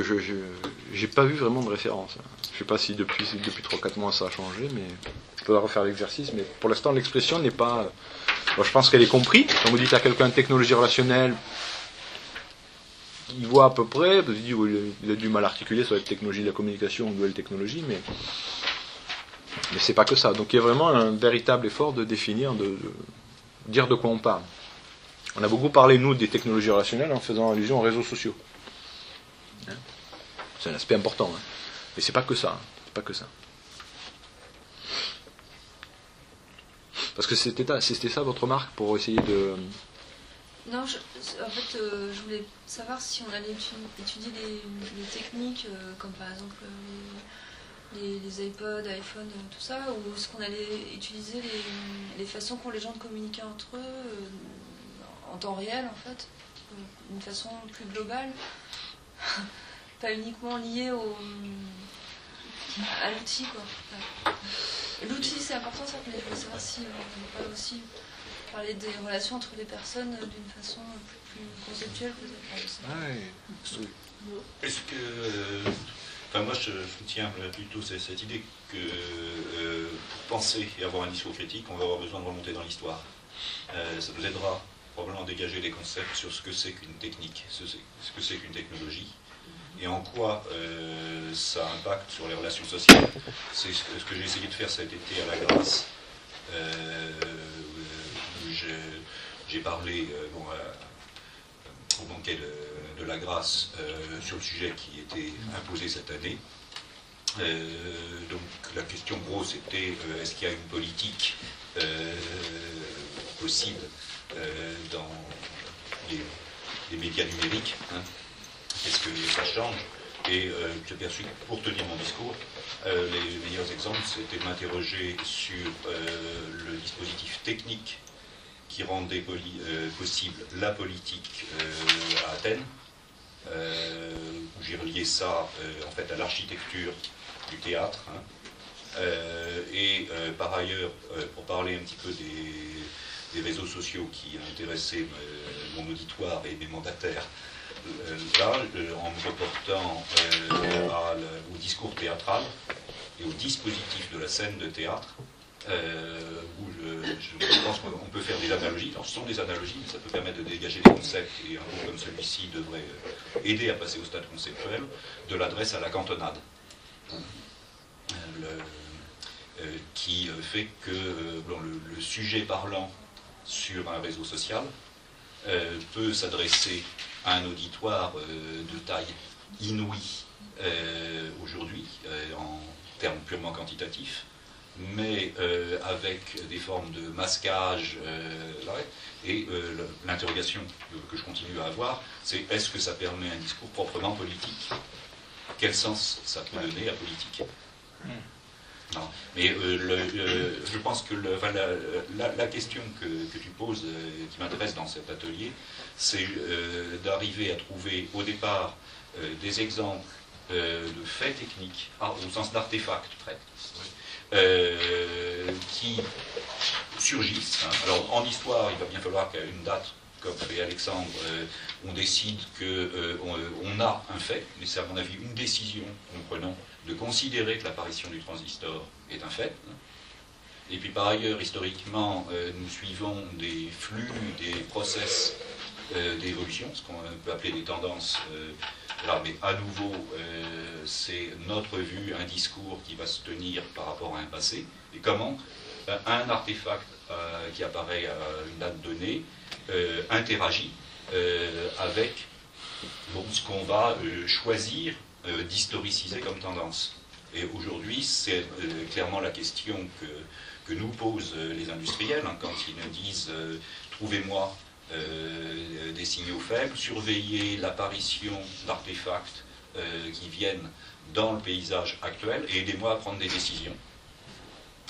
j'ai pas vu vraiment de référence. hein. Je sais pas si depuis, depuis 3-4 mois ça a changé, mais peux refaire l'exercice. Mais pour l'instant, l'expression n'est pas. Bon, je pense qu'elle est comprise. Quand vous dites à quelqu'un technologie relationnelle, il voit à peu près, qu'il dit, il a du mal à articuler sur la technologie de la communication ou nouvelle technologie, mais mais c'est pas que ça. Donc il y a vraiment un véritable effort de définir, de, de dire de quoi on parle. On a beaucoup parlé, nous, des technologies relationnelles en faisant allusion aux réseaux sociaux. Hein c'est un aspect important. hein. Mais c'est pas que ça. hein. C'est pas que ça. Parce que c'était ça- votre remarque pour essayer de. Non, je- en fait, euh, je voulais savoir si on allait étu- étudier les, techniques, euh, comme par exemple euh, les, iPods, iPhone, euh, tout ça, ou est-ce qu'on allait utiliser les, façons qu'ont les gens de communiquer entre eux euh, en temps réel, en fait, euh, d'une façon plus globale, <laughs> pas uniquement liée au, à l'outil, quoi. Ouais. L'outil, c'est important, ça, mais je voulais savoir si on n'allait pas aussi parler des relations entre les personnes euh, d'une façon euh, plus, plus conceptuelle peut-être. Sais pas. Est-ce que. euh, Enfin, moi, je soutiens plutôt cette cette idée que euh, pour penser et avoir un discours critique, on va avoir besoin de remonter dans l'histoire. Euh, ça nous aidera probablement à dégager des concepts sur ce que c'est qu'une technique, ce que c'est qu'une technologie, et en quoi euh, ça impacte sur les relations sociales. C'est ce que, j'ai essayé de faire cet été à la grâce. Euh, où j'ai- parlé euh, au banquet de, la grâce euh, sur le sujet qui était imposé cette année. Euh, donc la question grosse était euh, est-ce qu'il y a une politique euh, possible euh, dans les, les médias numériques hein Est-ce que ça change Et euh, j'ai perçu pour tenir mon discours, euh, les meilleurs exemples, c'était de m'interroger sur euh, le dispositif technique qui rendait possible la politique à Athènes. Où j'ai relié ça en fait à l'architecture du théâtre. hein. Et par ailleurs, pour parler un petit peu des, des réseaux sociaux qui intéressaient mon auditoire et mes mandataires, là, euh, en me reportant euh, au discours théâtral et au dispositif de la scène de théâtre, euh, où je, pense qu'on peut faire des analogies. Alors, ce sont des analogies, mais ça peut permettre de dégager des concepts, et un cours comme celui-ci devrait euh, aider à passer au stade conceptuel, de l'adresse à la cantonade. Euh, euh, qui euh, fait que euh, le, sujet parlant sur un réseau social euh, peut s'adresser à un auditoire euh, de taille inouïe euh, aujourd'hui, euh, en termes purement quantitatifs, mais avec des formes de masquage. et l'interrogation que, je continue à avoir, c'est est-ce que ça permet un discours proprement politique? Quel sens ça peut donner à politique? Non, mais euh, le- je pense que le- enfin, la, la- la question que, que tu poses, euh, qui m'intéresse dans cet atelier, c'est euh, d'arriver à trouver au départ euh, des exemples euh, de faits techniques, ah, au sens d'artefacts presque, qui surgissent. hein. Alors en histoire, il va bien falloir qu'à une date, comme fait Alexandre, on décide qu'on on a un fait, mais c'est à mon avis une décision que nous prenons de considérer que l'apparition du transistor est un fait. hein. Et puis par ailleurs, historiquement, nous suivons des flux, des process d'évolution, ce qu'on peut appeler des tendances. euh, là, mais à nouveau, euh, c'est notre vue, un discours qui va se tenir par rapport à un passé. Et comment? Euh, un artefact euh, qui apparaît à une date donnée euh, interagit euh, avec ce qu'on va euh, choisir euh, d'historiciser comme tendance. Et aujourd'hui, c'est euh, clairement la question que, nous posent euh, les industriels hein, quand ils nous disent euh, trouvez-moi euh, des signaux faibles, surveillez l'apparition d'artefacts euh, qui viennent dans le paysage actuel et aidez-moi à prendre des décisions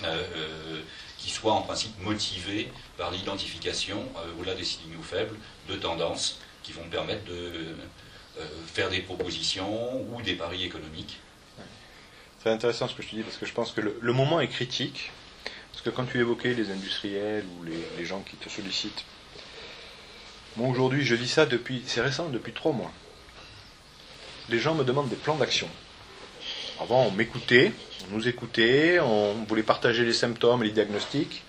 euh, euh, qui soient en principe motivées par l'identification, euh, au-delà des signaux faibles, de tendances qui vont permettre de euh, faire des propositions ou des paris économiques. C'est intéressant ce que je te dis parce que je pense que le, moment est critique. Parce que quand tu évoquais les industriels ou les gens qui te sollicitent, aujourd'hui je lis ça depuis, c'est récent, depuis trois mois. Les gens me demandent des plans d'action. Avant on m'écoutait, on nous écoutait, on voulait partager les symptômes, les diagnostics.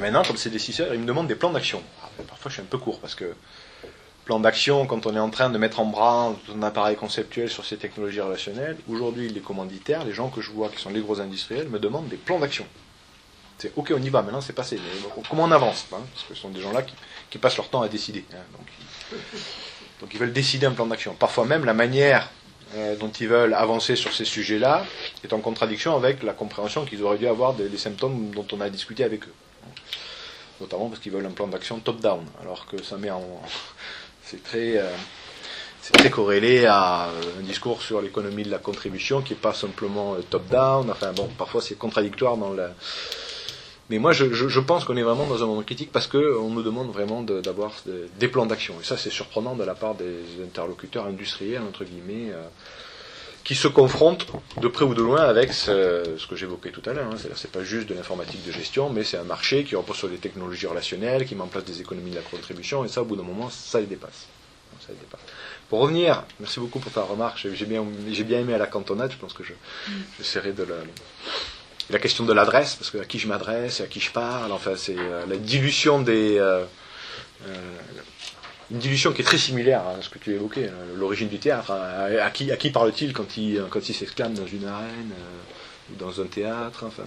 Maintenant, comme c'est déciseur, ils me demandent des plans d'action. Ah, ben, Parfois je suis un peu court parce que plan d'action quand on est en train de mettre en branle un appareil conceptuel sur ces technologies relationnelles. Aujourd'hui, les commanditaires, les gens que je vois qui sont les gros industriels, me demandent des plans d'action. C'est ok, on y va, maintenant c'est passé, comment on avance hein Parce que ce sont des gens-là qui, qui passent leur temps à décider. hein. donc, ils, veulent décider un plan d'action. Parfois même la manière euh, dont ils veulent avancer sur ces sujets-là est en contradiction avec la compréhension qu'ils auraient dû avoir des, symptômes dont on a discuté avec eux. Notamment parce qu'ils veulent un plan d'action top-down, alors que ça met en, <laughs> c'est très, euh, c'est très corrélé à euh, un discours sur l'économie de la contribution qui n'est pas simplement top-down. Enfin bon, parfois c'est contradictoire dans la. Mais moi, je, je, je pense qu'on est vraiment dans un moment critique parce qu'on nous demande vraiment d'avoir de- des plans d'action. Et ça, c'est surprenant de la part des interlocuteurs industriels, entre guillemets, euh, qui se confrontent de près ou de loin avec ce, que j'évoquais tout à l'heure. Hein. C'est-à-dire, c'est pas juste de l'informatique de gestion, mais c'est un marché qui repose sur des technologies relationnelles, qui met en place des économies de la contribution, et ça, au bout d'un moment, ça les dépasse. Ça les dépasse. Pour revenir, merci beaucoup pour ta remarque. J'ai j'ai bien, j'ai bien aimé à la cantonade. Je pense que je, j'essaierai de la, la question de l'adresse, parce que à qui je m'adresse, à qui je parle. Enfin, c'est euh, la dilution des, euh, euh, une dilution qui est très similaire à ce que tu évoquais, hein, l'origine du théâtre. À, qui, parle-t-il quand il, s'exclame dans une arène ou dans un théâtre Enfin,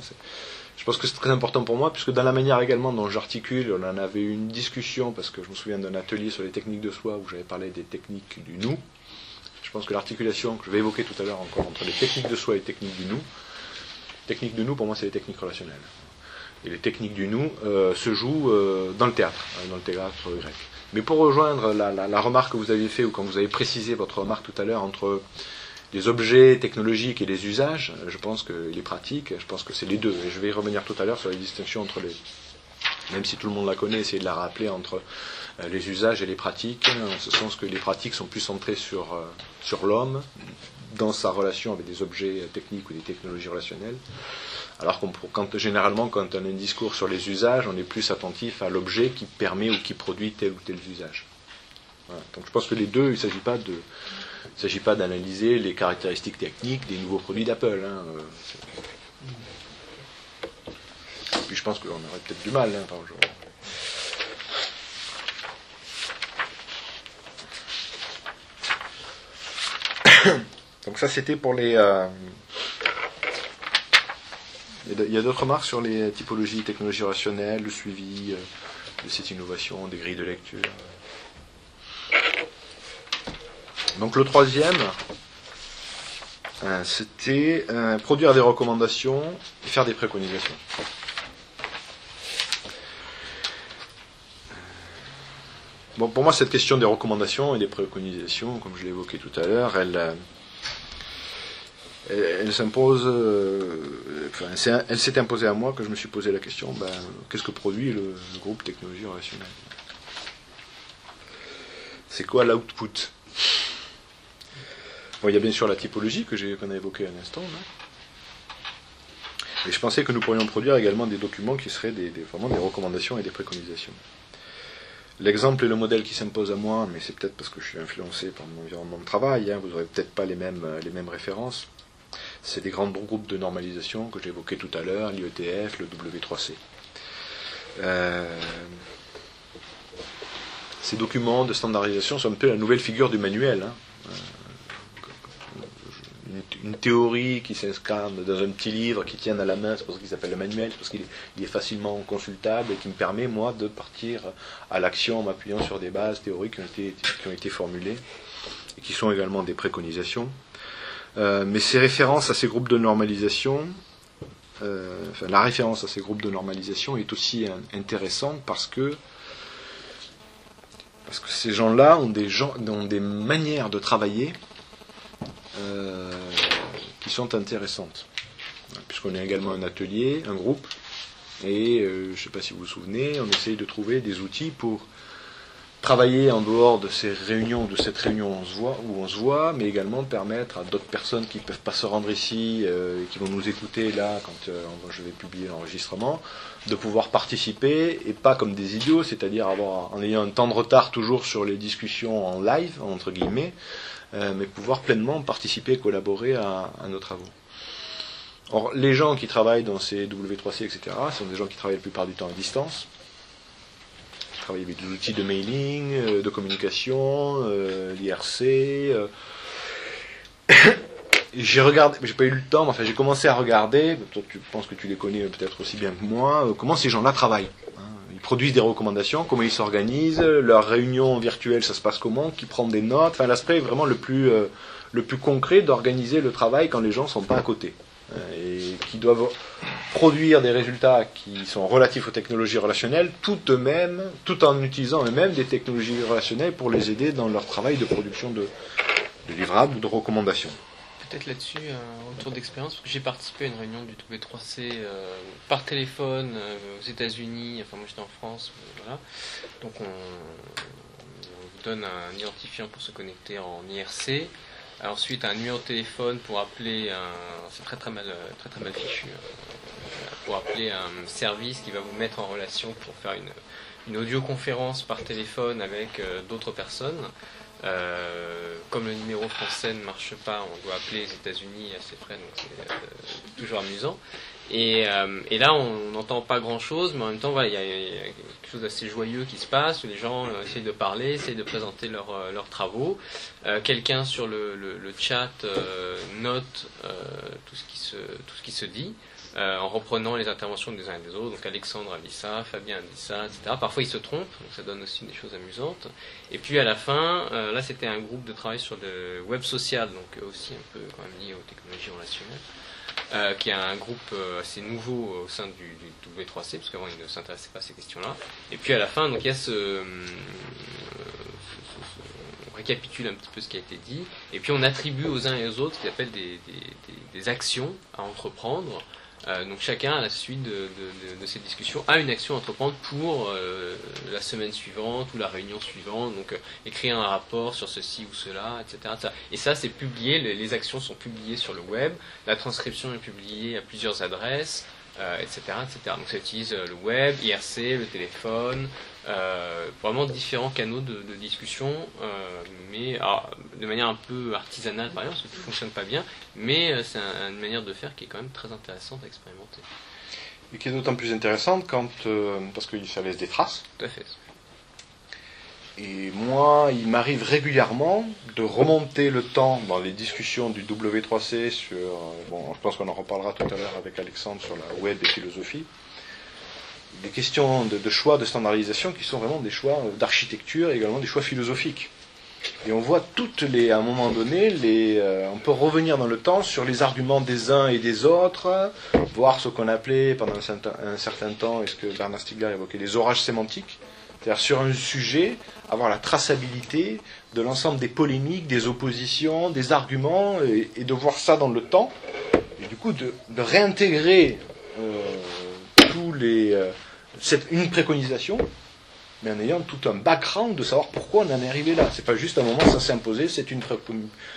je pense que c'est très important pour moi, puisque dans la manière également dont j'articule, on en avait eu une discussion, parce que je me souviens d'un atelier sur les techniques de soi où j'avais parlé des techniques du nous. Je pense que l'articulation que je vais évoquer tout à l'heure encore entre les techniques de soi et les techniques du nous, techniques de nous, pour moi, c'est les techniques relationnelles. Et les techniques du nous euh, se jouent euh, dans le théâtre, hein, dans le théâtre grec. Mais pour rejoindre la, remarque que vous aviez fait ou quand vous avez précisé votre remarque tout à l'heure entre les objets technologiques et les usages, je pense que les pratiques, je pense que c'est les deux. Et je vais y revenir tout à l'heure sur la distinction entre les, même si tout le monde la connaît, essayer de la rappeler entre euh, les usages et les pratiques, en ce sens que les pratiques sont plus centrées sur, euh, sur l'homme, dans sa relation avec des objets techniques ou des technologies relationnelles. Alors qu'on généralement, quand on a un discours sur les usages, on est plus attentif à l'objet qui permet ou qui produit tel ou tel usage. Donc je pense que les deux, il ne s'agit pas de, il s'agit pas d'analyser les caractéristiques techniques des nouveaux produits d'Apple. hein, c'est- Puis je pense qu'on aurait peut-être du mal. hein. Donc ça c'était pour les... euh, Il y a d'autres remarques sur les typologies, technologies rationnelles, le suivi euh, de cette innovation, des grilles de lecture? Donc le troisième, euh, c'était produire des recommandations et faire des préconisations. Bon, pour moi, cette question des recommandations et des préconisations, comme je l'ai évoqué tout à l'heure, elle, elle, elle s'impose, euh, elle s'est imposée à moi que je me suis posé la question, ben, qu'est-ce que produit le, groupe technologie relationnelle? C'est quoi l'output? Bon, il y a bien sûr la typologie que j'ai qu'on a évoquée à l'instant. Et je pensais que nous pourrions produire également des documents qui seraient des, vraiment des recommandations et des préconisations. L'exemple et le modèle qui s'impose à moi, mais c'est peut-être parce que je suis influencé par mon environnement de travail, hein, vous n'aurez peut-être pas euh, les mêmes références. C'est des grands groupes de normalisation que j'évoquais tout à l'heure, l'IETF, le W3C. Euh, ces documents de standardisation sont un peu la nouvelle figure du manuel. hein. Euh, une, théorie qui s'incarne dans un petit livre qui tient à la main, c'est pour ça qu'il s'appelle le manuel, parce qu'il est, il est facilement consultable et qui me permet, moi, de partir à l'action en m'appuyant sur des bases théoriques qui ont été formulées et qui sont également des préconisations. Euh, mais ces références à ces groupes de normalisation, euh, enfin, la référence à ces groupes de normalisation est aussi intéressante parce que parce que ces gens-là ont des gens ont des manières de travailler euh, qui sont intéressantes. Puisqu'on est également un atelier, un groupe, et je ne sais pas si vous vous souvenez, on essaye de trouver des outils pour travailler en dehors de ces réunions, de cette réunion où on se voit, mais également permettre à d'autres personnes qui ne peuvent pas se rendre ici euh, et qui vont nous écouter là quand euh, je vais publier l'enregistrement, de pouvoir participer et pas comme des idiots, c'est-à-dire avoir en ayant un temps de retard toujours sur les discussions en live entre guillemets, euh, mais pouvoir pleinement participer et collaborer à, à nos travaux. Or, les gens qui travaillent dans ces W3C, etc., sont des gens qui travaillent la plupart du temps à distance, qui travaillent avec des outils de mailing, euh, de communication, euh, l'IRC. euh. <coughs> J'ai regardé, j'ai pas eu le temps, enfin j'ai commencé à regarder, toi tu penses que tu les connais peut-être aussi bien que moi, comment ces gens-là travaillent. hein. Ils produisent des recommandations, comment ils s'organisent, leurs réunions virtuelles, ça se passe comment, qui prend des notes, enfin l'aspect vraiment le plus, le plus concret d'organiser le travail quand les gens sont pas à côté. Et qui doivent produire des résultats qui sont relatifs aux technologies relationnelles, tout eux-mêmes, tout en utilisant eux-mêmes des technologies relationnelles pour les aider dans leur travail de production de, livrables ou de recommandations. Peut-être là-dessus un retour d'expérience, parce que j'ai participé à une réunion du W3C euh, par téléphone euh, aux États-Unis, enfin moi j'étais en France, euh, voilà. Donc on, on vous donne un identifiant pour se connecter en IRC. Ensuite, un numéro de téléphone pour appeler un. C'est très très mal, très très mal fichu. hein. Pour appeler un service qui va vous mettre en relation pour faire une, une audioconférence par téléphone avec euh, d'autres personnes. Euh, comme le numéro français ne marche pas, on doit appeler les États-Unis à ses frais, donc c'est euh, toujours amusant. Et, euh, et là, on n'entend pas grand-chose, mais en même temps, voilà, il y, a- il y a quelque chose d'assez joyeux qui se passe, les gens euh, essayent de parler, essayent de présenter leurs euh, leurs travaux. Euh, Quelqu'un sur le, le- le chat euh, note tout, ce qui se, tout ce qui se dit. en reprenant les interventions des uns et des autres. Donc Alexandre a dit ça, Fabien a dit ça, etc. Parfois ils se trompent, donc ça donne aussi des choses amusantes. Et puis à la fin, là c'était un groupe de travail sur le web social, donc aussi un peu quand même lié aux technologies relationnelles, euh, qui est un groupe euh, assez nouveau au sein du, du W3C, parce qu'avant il ne s'intéressait pas à ces questions-là. Et puis à la fin, donc il y a ce, euh, on récapitule un petit peu ce qui a été dit, et puis on attribue aux uns et aux autres ce qu'on appelle des actions à entreprendre. Euh, donc chacun, à la suite de, ces discussions, a une action à entreprendre pour euh, la semaine suivante ou la réunion suivante. Donc euh, écrire un rapport sur ceci ou cela, etc. Et ça, c'est publié, les, actions sont publiées sur le web, la transcription est publiée à plusieurs adresses, etc., etc. Donc ça utilise le web, IRC, le téléphone, euh, vraiment différents canaux de, de discussion, euh, mais alors, de manière un peu artisanale par exemple, parce que tout fonctionne pas bien, mais euh, c'est un- une manière de faire qui est quand même très intéressante à expérimenter. Et qui est d'autant plus intéressante quand, parce que ça laisse des traces. Tout à fait. Et moi, il m'arrive régulièrement de remonter le temps dans les discussions du W3C sur, bon, je pense qu'on en reparlera tout à l'heure avec Alexandre sur la web et philosophie, des questions de, choix de standardisation qui sont vraiment des choix d'architecture et également des choix philosophiques. Et on voit toutes les, à un moment donné, les, euh, on peut revenir dans le temps sur les arguments des uns et des autres, voir ce qu'on appelait pendant un certain, temps, et ce que Bernard Stiegler évoquait, les orages sémantiques. C'est-à-dire sur un sujet, avoir la traçabilité de l'ensemble des polémiques, des oppositions, des arguments, et, de voir ça dans le temps, et du coup de, de réintégrer euh, euh, cette, une préconisation, mais en ayant tout un background de savoir pourquoi on en est arrivé là. C'est pas juste un moment, ça s'est imposé, c'est une,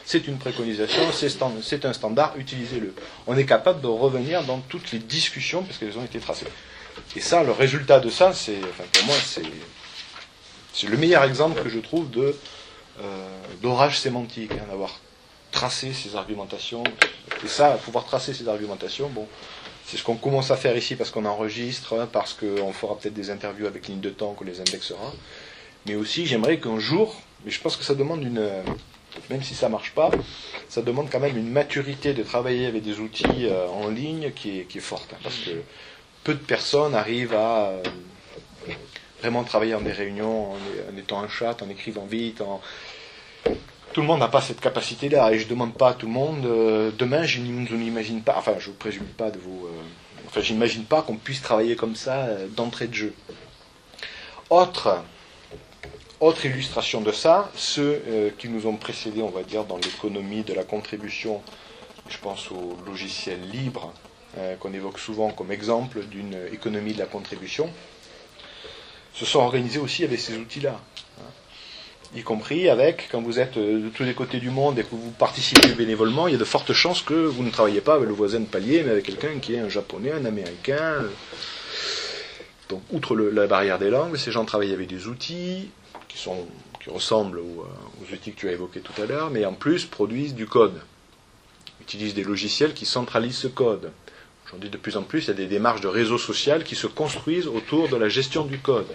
c'est une préconisation, c'est, c'est un standard, utilisez-le. On est capable de revenir dans toutes les discussions parce qu'elles ont été tracées. Et ça, le résultat de ça, c'est, pour moi, c'est, c'est le meilleur exemple que je trouve de, euh, d'orage sémantique, hein, d'avoir tracé ces argumentations. Et ça, pouvoir tracer ces argumentations, bon, c'est ce qu'on commence à faire ici parce qu'on enregistre, parce qu'on fera peut-être des interviews avec ligne de temps qu'on les indexera. Mais aussi, j'aimerais qu'un jour, mais je pense que ça demande une, même si ça marche pas, ça demande quand même une maturité de travailler avec des outils euh, en ligne qui est, qui est forte. hein, parce que peu de personnes arrivent à euh, vraiment travailler en des réunions, en, en étant un chat, en écrivant vite, en, tout le monde n'a pas cette capacité-là et je ne demande pas à tout le monde. euh, demain, je n'im- je n'imagine pas, enfin, je ne présume pas de vous. euh, enfin, j'imagine pas qu'on puisse travailler comme ça euh, d'entrée de jeu. Autre, illustration de ça, ceux euh, qui nous ont précédés, on va dire, dans l'économie de la contribution, je pense au logiciel libre, qu'on évoque souvent comme exemple d'une économie de la contribution, se sont organisés aussi avec ces outils-là y compris avec, quand vous êtes euh, de tous les côtés du monde et que vous participez bénévolement, il y a de fortes chances que vous ne travaillez pas avec le voisin de palier, mais avec quelqu'un qui est un japonais, un américain. euh. Donc, outre la barrière des langues, ces gens travaillent avec des outils qui, sont, qui ressemblent aux, euh, aux outils que tu as évoqués tout à l'heure, mais en plus produisent du code. Utilisent des logiciels qui centralisent ce code. Aujourd'hui, de plus en plus, il y a des démarches de réseau social qui se construisent autour de la gestion du code.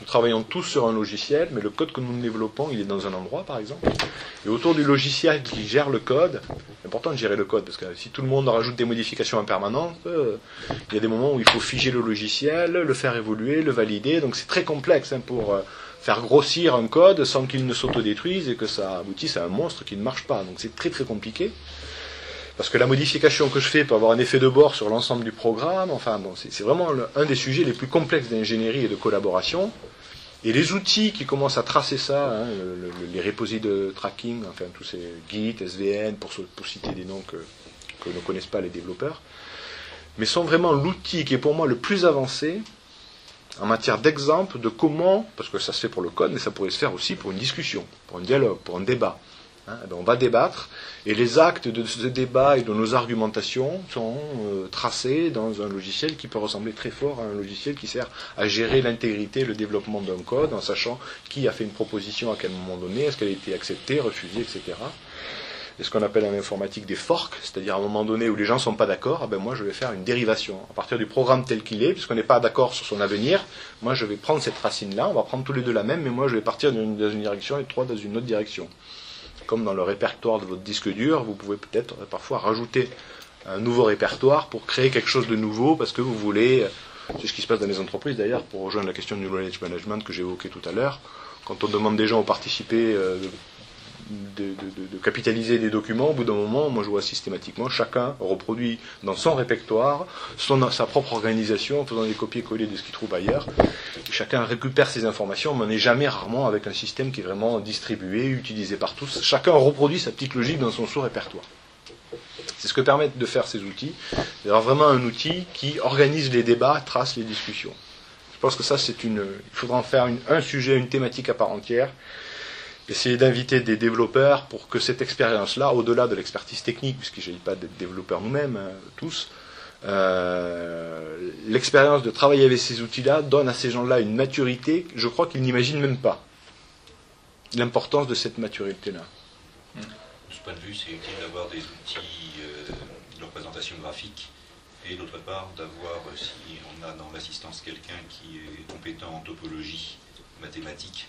Nous travaillons tous sur un logiciel, mais le code que nous développons, il est dans un endroit, par exemple. Et autour du logiciel qui gère le code, c'est important de gérer le code, parce que si tout le monde rajoute des modifications en permanence, euh, il y a des moments où il faut figer le logiciel, le faire évoluer, le valider. Donc c'est très complexe hein, pour euh, faire grossir un code sans qu'il ne s'autodétruise et que ça aboutisse à un monstre qui ne marche pas. Donc c'est très très compliqué. Parce que la modification que je fais peut avoir un effet de bord sur l'ensemble du programme. Enfin, bon, c'est vraiment un des sujets les plus complexes d'ingénierie et de collaboration. Et les outils qui commencent à tracer ça, hein, le- le- les repositories de tracking, enfin tous ces Git, SVN, pour citer des noms que, que ne connaissent pas les développeurs, mais sont vraiment l'outil qui est pour moi le plus avancé en matière d'exemple de comment, parce que ça se fait pour le code, mais ça pourrait se faire aussi pour une discussion, pour un dialogue, pour un débat. Hein, on va débattre et les actes de ce débat et de nos argumentations sont euh, tracés dans un logiciel qui peut ressembler très fort à un logiciel qui sert à gérer l'intégrité, le développement d'un code en sachant qui a fait une proposition à quel moment donné, est-ce qu'elle a été acceptée, refusée, etc. Et ce qu'on appelle en informatique des forks, c'est-à-dire à un moment donné où les gens ne sont pas d'accord, ah ben moi je vais faire une dérivation. À partir du programme tel qu'il est, puisqu'on n'est pas d'accord sur son avenir, moi je vais prendre cette racine-là, on va prendre tous les deux la même, mais moi je vais partir dans une direction et trois dans une autre direction comme dans le répertoire de votre disque dur, vous pouvez peut-être euh, parfois rajouter un nouveau répertoire pour créer quelque chose de nouveau parce que vous voulez, euh, c'est ce qui se passe dans les entreprises d'ailleurs, pour rejoindre la question du knowledge management que j'évoquais tout à l'heure, quand on demande des gens à participer, euh, de, capitaliser des documents, au bout d'un moment, moi je vois systématiquement, chacun reproduit dans son répertoire son, sa propre organisation en faisant des copier-coller de ce qu'il trouve ailleurs. Chacun récupère ces informations, mais on n'est jamais rarement avec un système qui est vraiment distribué, utilisé par tous. Chacun reproduit sa petite logique dans son sous-répertoire. C'est ce que permettent de faire ces outils, d'avoir vraiment un outil qui organise les débats, trace les discussions. Je pense que ça, c'est une. Il faudra en faire un sujet, une thématique à part entière. Essayer d'inviter des développeurs pour que cette expérience-là, au-delà de l'expertise technique, puisqu'il ne s'agit pas d'être développeurs nous-mêmes, hein, tous, euh, l'expérience de travailler avec ces outils-là donne à ces gens-là une maturité, je crois qu'ils n'imaginent même pas l'importance de cette maturité-là. De ce point de vue, c'est utile d'avoir des outils euh, de représentation graphique et d'autre part d'avoir, euh, si on a dans l'assistance quelqu'un qui est compétent en topologie mathématique,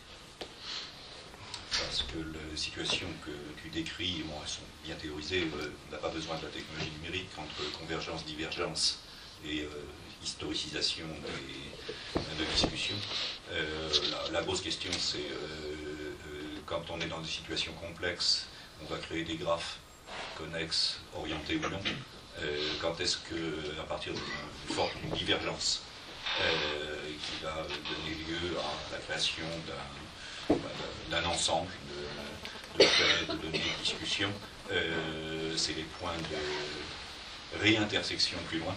parce que les situations que tu décris, elles sont bien théorisées, euh, on n'a pas besoin de la technologie numérique entre convergence, divergence et euh, historicisation de discussions. Euh, la, grosse question, c'est quand on est dans des situations complexes, on va créer des graphes connexes, orientés ou non. Quand est-ce que, à partir d'une forte d'une divergence, qui va donner lieu à la création d'un d'un ensemble de, de données, de discussions. Euh, c'est les points de réintersection plus loin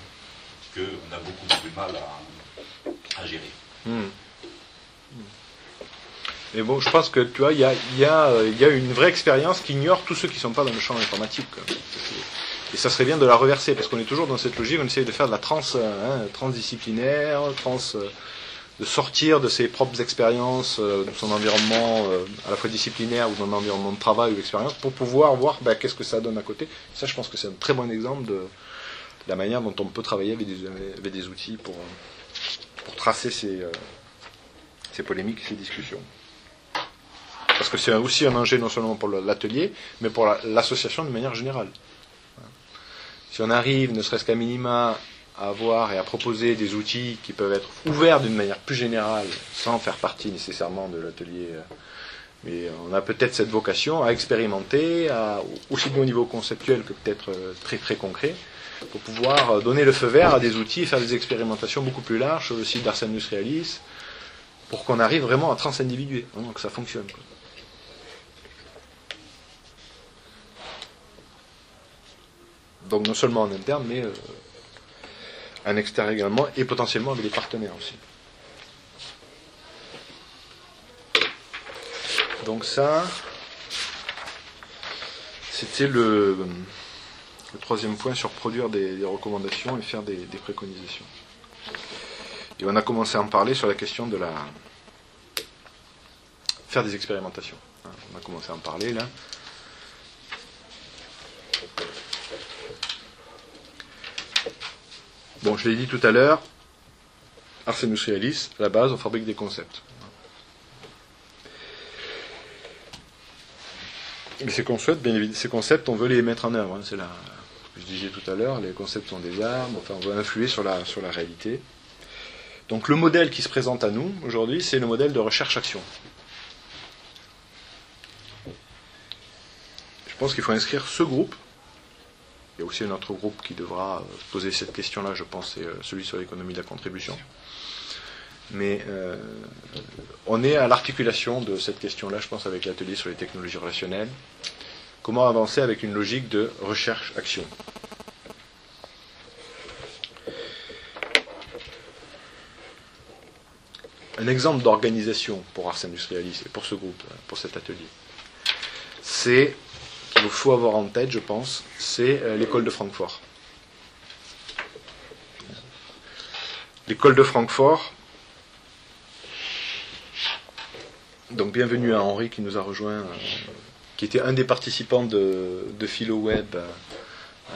qu'on a beaucoup plus mal à, gérer. Hmm. Mais bon, je pense que tu vois, il y a, une vraie expérience qui ignore tous ceux qui ne sont pas dans le champ informatique. Et ça serait bien de la reverser, parce qu'on est toujours dans cette logique, on essaye de faire de la trans, euh, hein, transdisciplinaire, trans, euh, de sortir de ses propres expériences, euh, de son environnement euh, à la fois disciplinaire ou dans un environnement de travail ou d'expérience, pour pouvoir voir ben, qu'est-ce que ça donne à côté. Ça, je pense que c'est un très bon exemple de, la manière dont on peut travailler avec des, outils pour, euh, tracer ces, polémiques, ces discussions. Parce que c'est aussi un enjeu non seulement pour l'atelier, mais pour la- l'association de manière générale. Si on arrive, ne serait-ce qu'à minima, à avoir et à proposer des outils qui peuvent être ouverts d'une manière plus générale, sans faire partie nécessairement de l'atelier, euh, mais on a peut-être cette vocation à expérimenter, aussi bien au niveau conceptuel que peut-être euh, très très concret, pour pouvoir euh, donner le feu vert à des outils faire des expérimentations beaucoup plus larges sur le site d'Ars Industrialis, pour qu'on arrive vraiment à trans-individuer, hein, que ça fonctionne. Donc non seulement en interne, mais en extérieur également, et potentiellement avec des partenaires aussi. Donc ça, c'était le, troisième point sur produire des, des recommandations et faire des, des préconisations. Et on a commencé à en parler sur la question de la faire des expérimentations. hein. On a commencé à en parler là. Bon, je l'ai dit tout à l'heure, Ars Industrialis, à la base, on fabrique des concepts. Mais ces concepts, bien évidemment, ces concepts, on veut les mettre en œuvre. hein, c'est la, je disais tout à l'heure, les concepts sont des armes, enfin, on veut influer sur la, sur la réalité. Donc le modèle qui se présente à nous aujourd'hui, c'est le modèle de recherche-action. Je pense qu'il faut inscrire ce groupe. Il y a aussi un autre groupe qui devra euh, poser cette question-là, je pense, c'est euh, celui sur l'économie de la contribution. Mais euh, on est à l'articulation de cette question-là, je pense, avec l'atelier sur les technologies relationnelles. Comment avancer avec une logique de recherche-action? Un exemple d'organisation pour Ars Industrialis et pour ce groupe, pour cet atelier, c'est qu'il faut avoir en tête, je pense, c'est euh, l'école de Francfort. L'école de Francfort, donc bienvenue à Henri qui nous a rejoint, euh, qui était un des participants de, de PhiloWeb, euh, euh,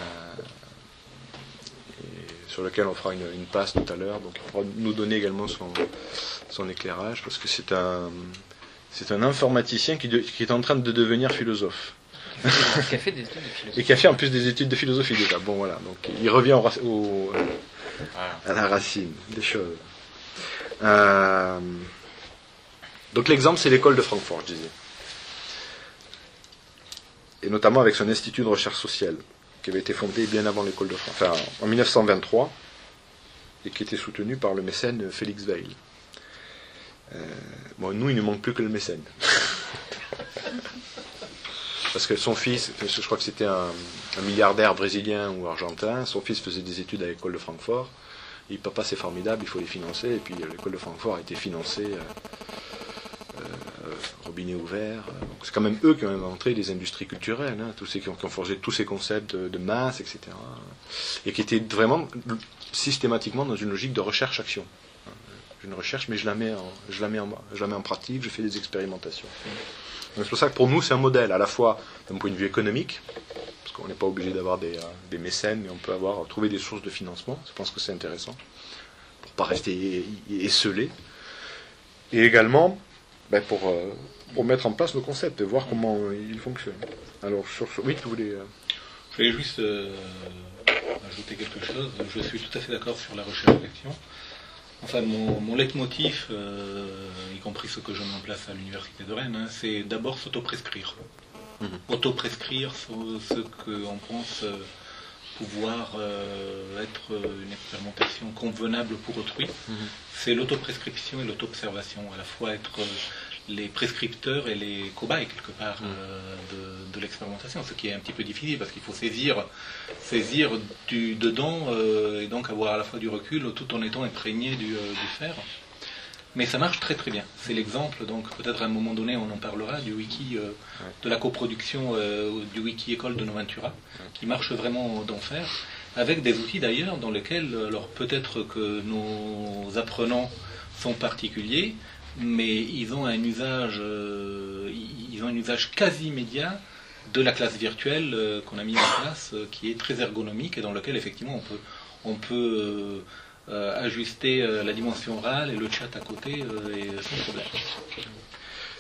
sur lequel on fera une, passe tout à l'heure, donc il pourra nous donner également son, éclairage, parce que c'est un, c'est un informaticien qui, qui est en train de devenir philosophe. Qui a fait des études de philosophie. Et qui a fait en plus des études de philosophie déjà. Bon voilà, donc il revient au- à la racine des choses. Euh, donc l'exemple c'est l'école de Francfort, je disais. Et notamment avec son institut de recherche sociale, qui avait été fondé bien avant l'école de Francfort, enfin en 1923, et qui était soutenu par le mécène Félix Weil. Euh, bon, nous, il ne manque plus que le mécène. <laughs> Parce que son fils, je crois que c'était un, milliardaire brésilien ou argentin, son fils faisait des études à l'école de Francfort. Il dit, papa, c'est formidable, il faut les financer. Et puis euh, l'école de Francfort a été financée, euh, euh, robinet ouvert. C'est quand même eux qui ont inventé les industries culturelles, hein, tous qui ont, forgé tous ces concepts de, masse, etc. Et qui étaient vraiment systématiquement dans une logique de recherche-action. Je ne recherche, mais je la mets en pratique, je fais des expérimentations. C'est pour ça que pour nous, c'est un modèle, à la fois d'un point de vue économique, parce qu'on n'est pas obligé d'avoir des, euh, mécènes, mais on peut avoir trouver des sources de financement. Je pense que c'est intéressant, pour pas rester esselé. Et également, ben, pour, euh, pour mettre en place nos concepts et voir comment euh, ils fonctionnent. Alors, sur ce... Oui, tu voulais... Je voulais juste ajouter quelque chose. Je suis tout à fait d'accord sur la recherche d'action. Enfin, mon, mon leitmotiv, euh, y compris ce que je mets en place à l'université de Rennes, hein, c'est d'abord s'autoprescrire. Mhm. Autoprescrire ce, ce qu'on pense euh, pouvoir euh, être une expérimentation convenable pour autrui, Mhm. c'est l'autoprescription et l'auto-observation, à la fois être les prescripteurs et les cobayes quelque part Mhm. euh, de, de l'expérimentation, ce qui est un petit peu difficile parce qu'il faut saisir, saisir du dedans euh, et donc avoir à la fois du recul tout en étant imprégné du, euh, du faire. Mais ça marche très très bien. C'est l'exemple, donc peut-être à un moment donné on en parlera, du wiki, euh, de la coproduction du wiki école de Noventura, qui marche vraiment d'enfer, avec des outils d'ailleurs dans lesquels, alors peut-être que nos apprenants sont particuliers, mais ils ont un usage, euh, ils ont un usage quasi immédiat de la classe virtuelle euh, qu'on a mis en place, euh, qui est très ergonomique et dans lequel effectivement on peut, on peut ajuster la dimension orale et le chat à côté et sans problème.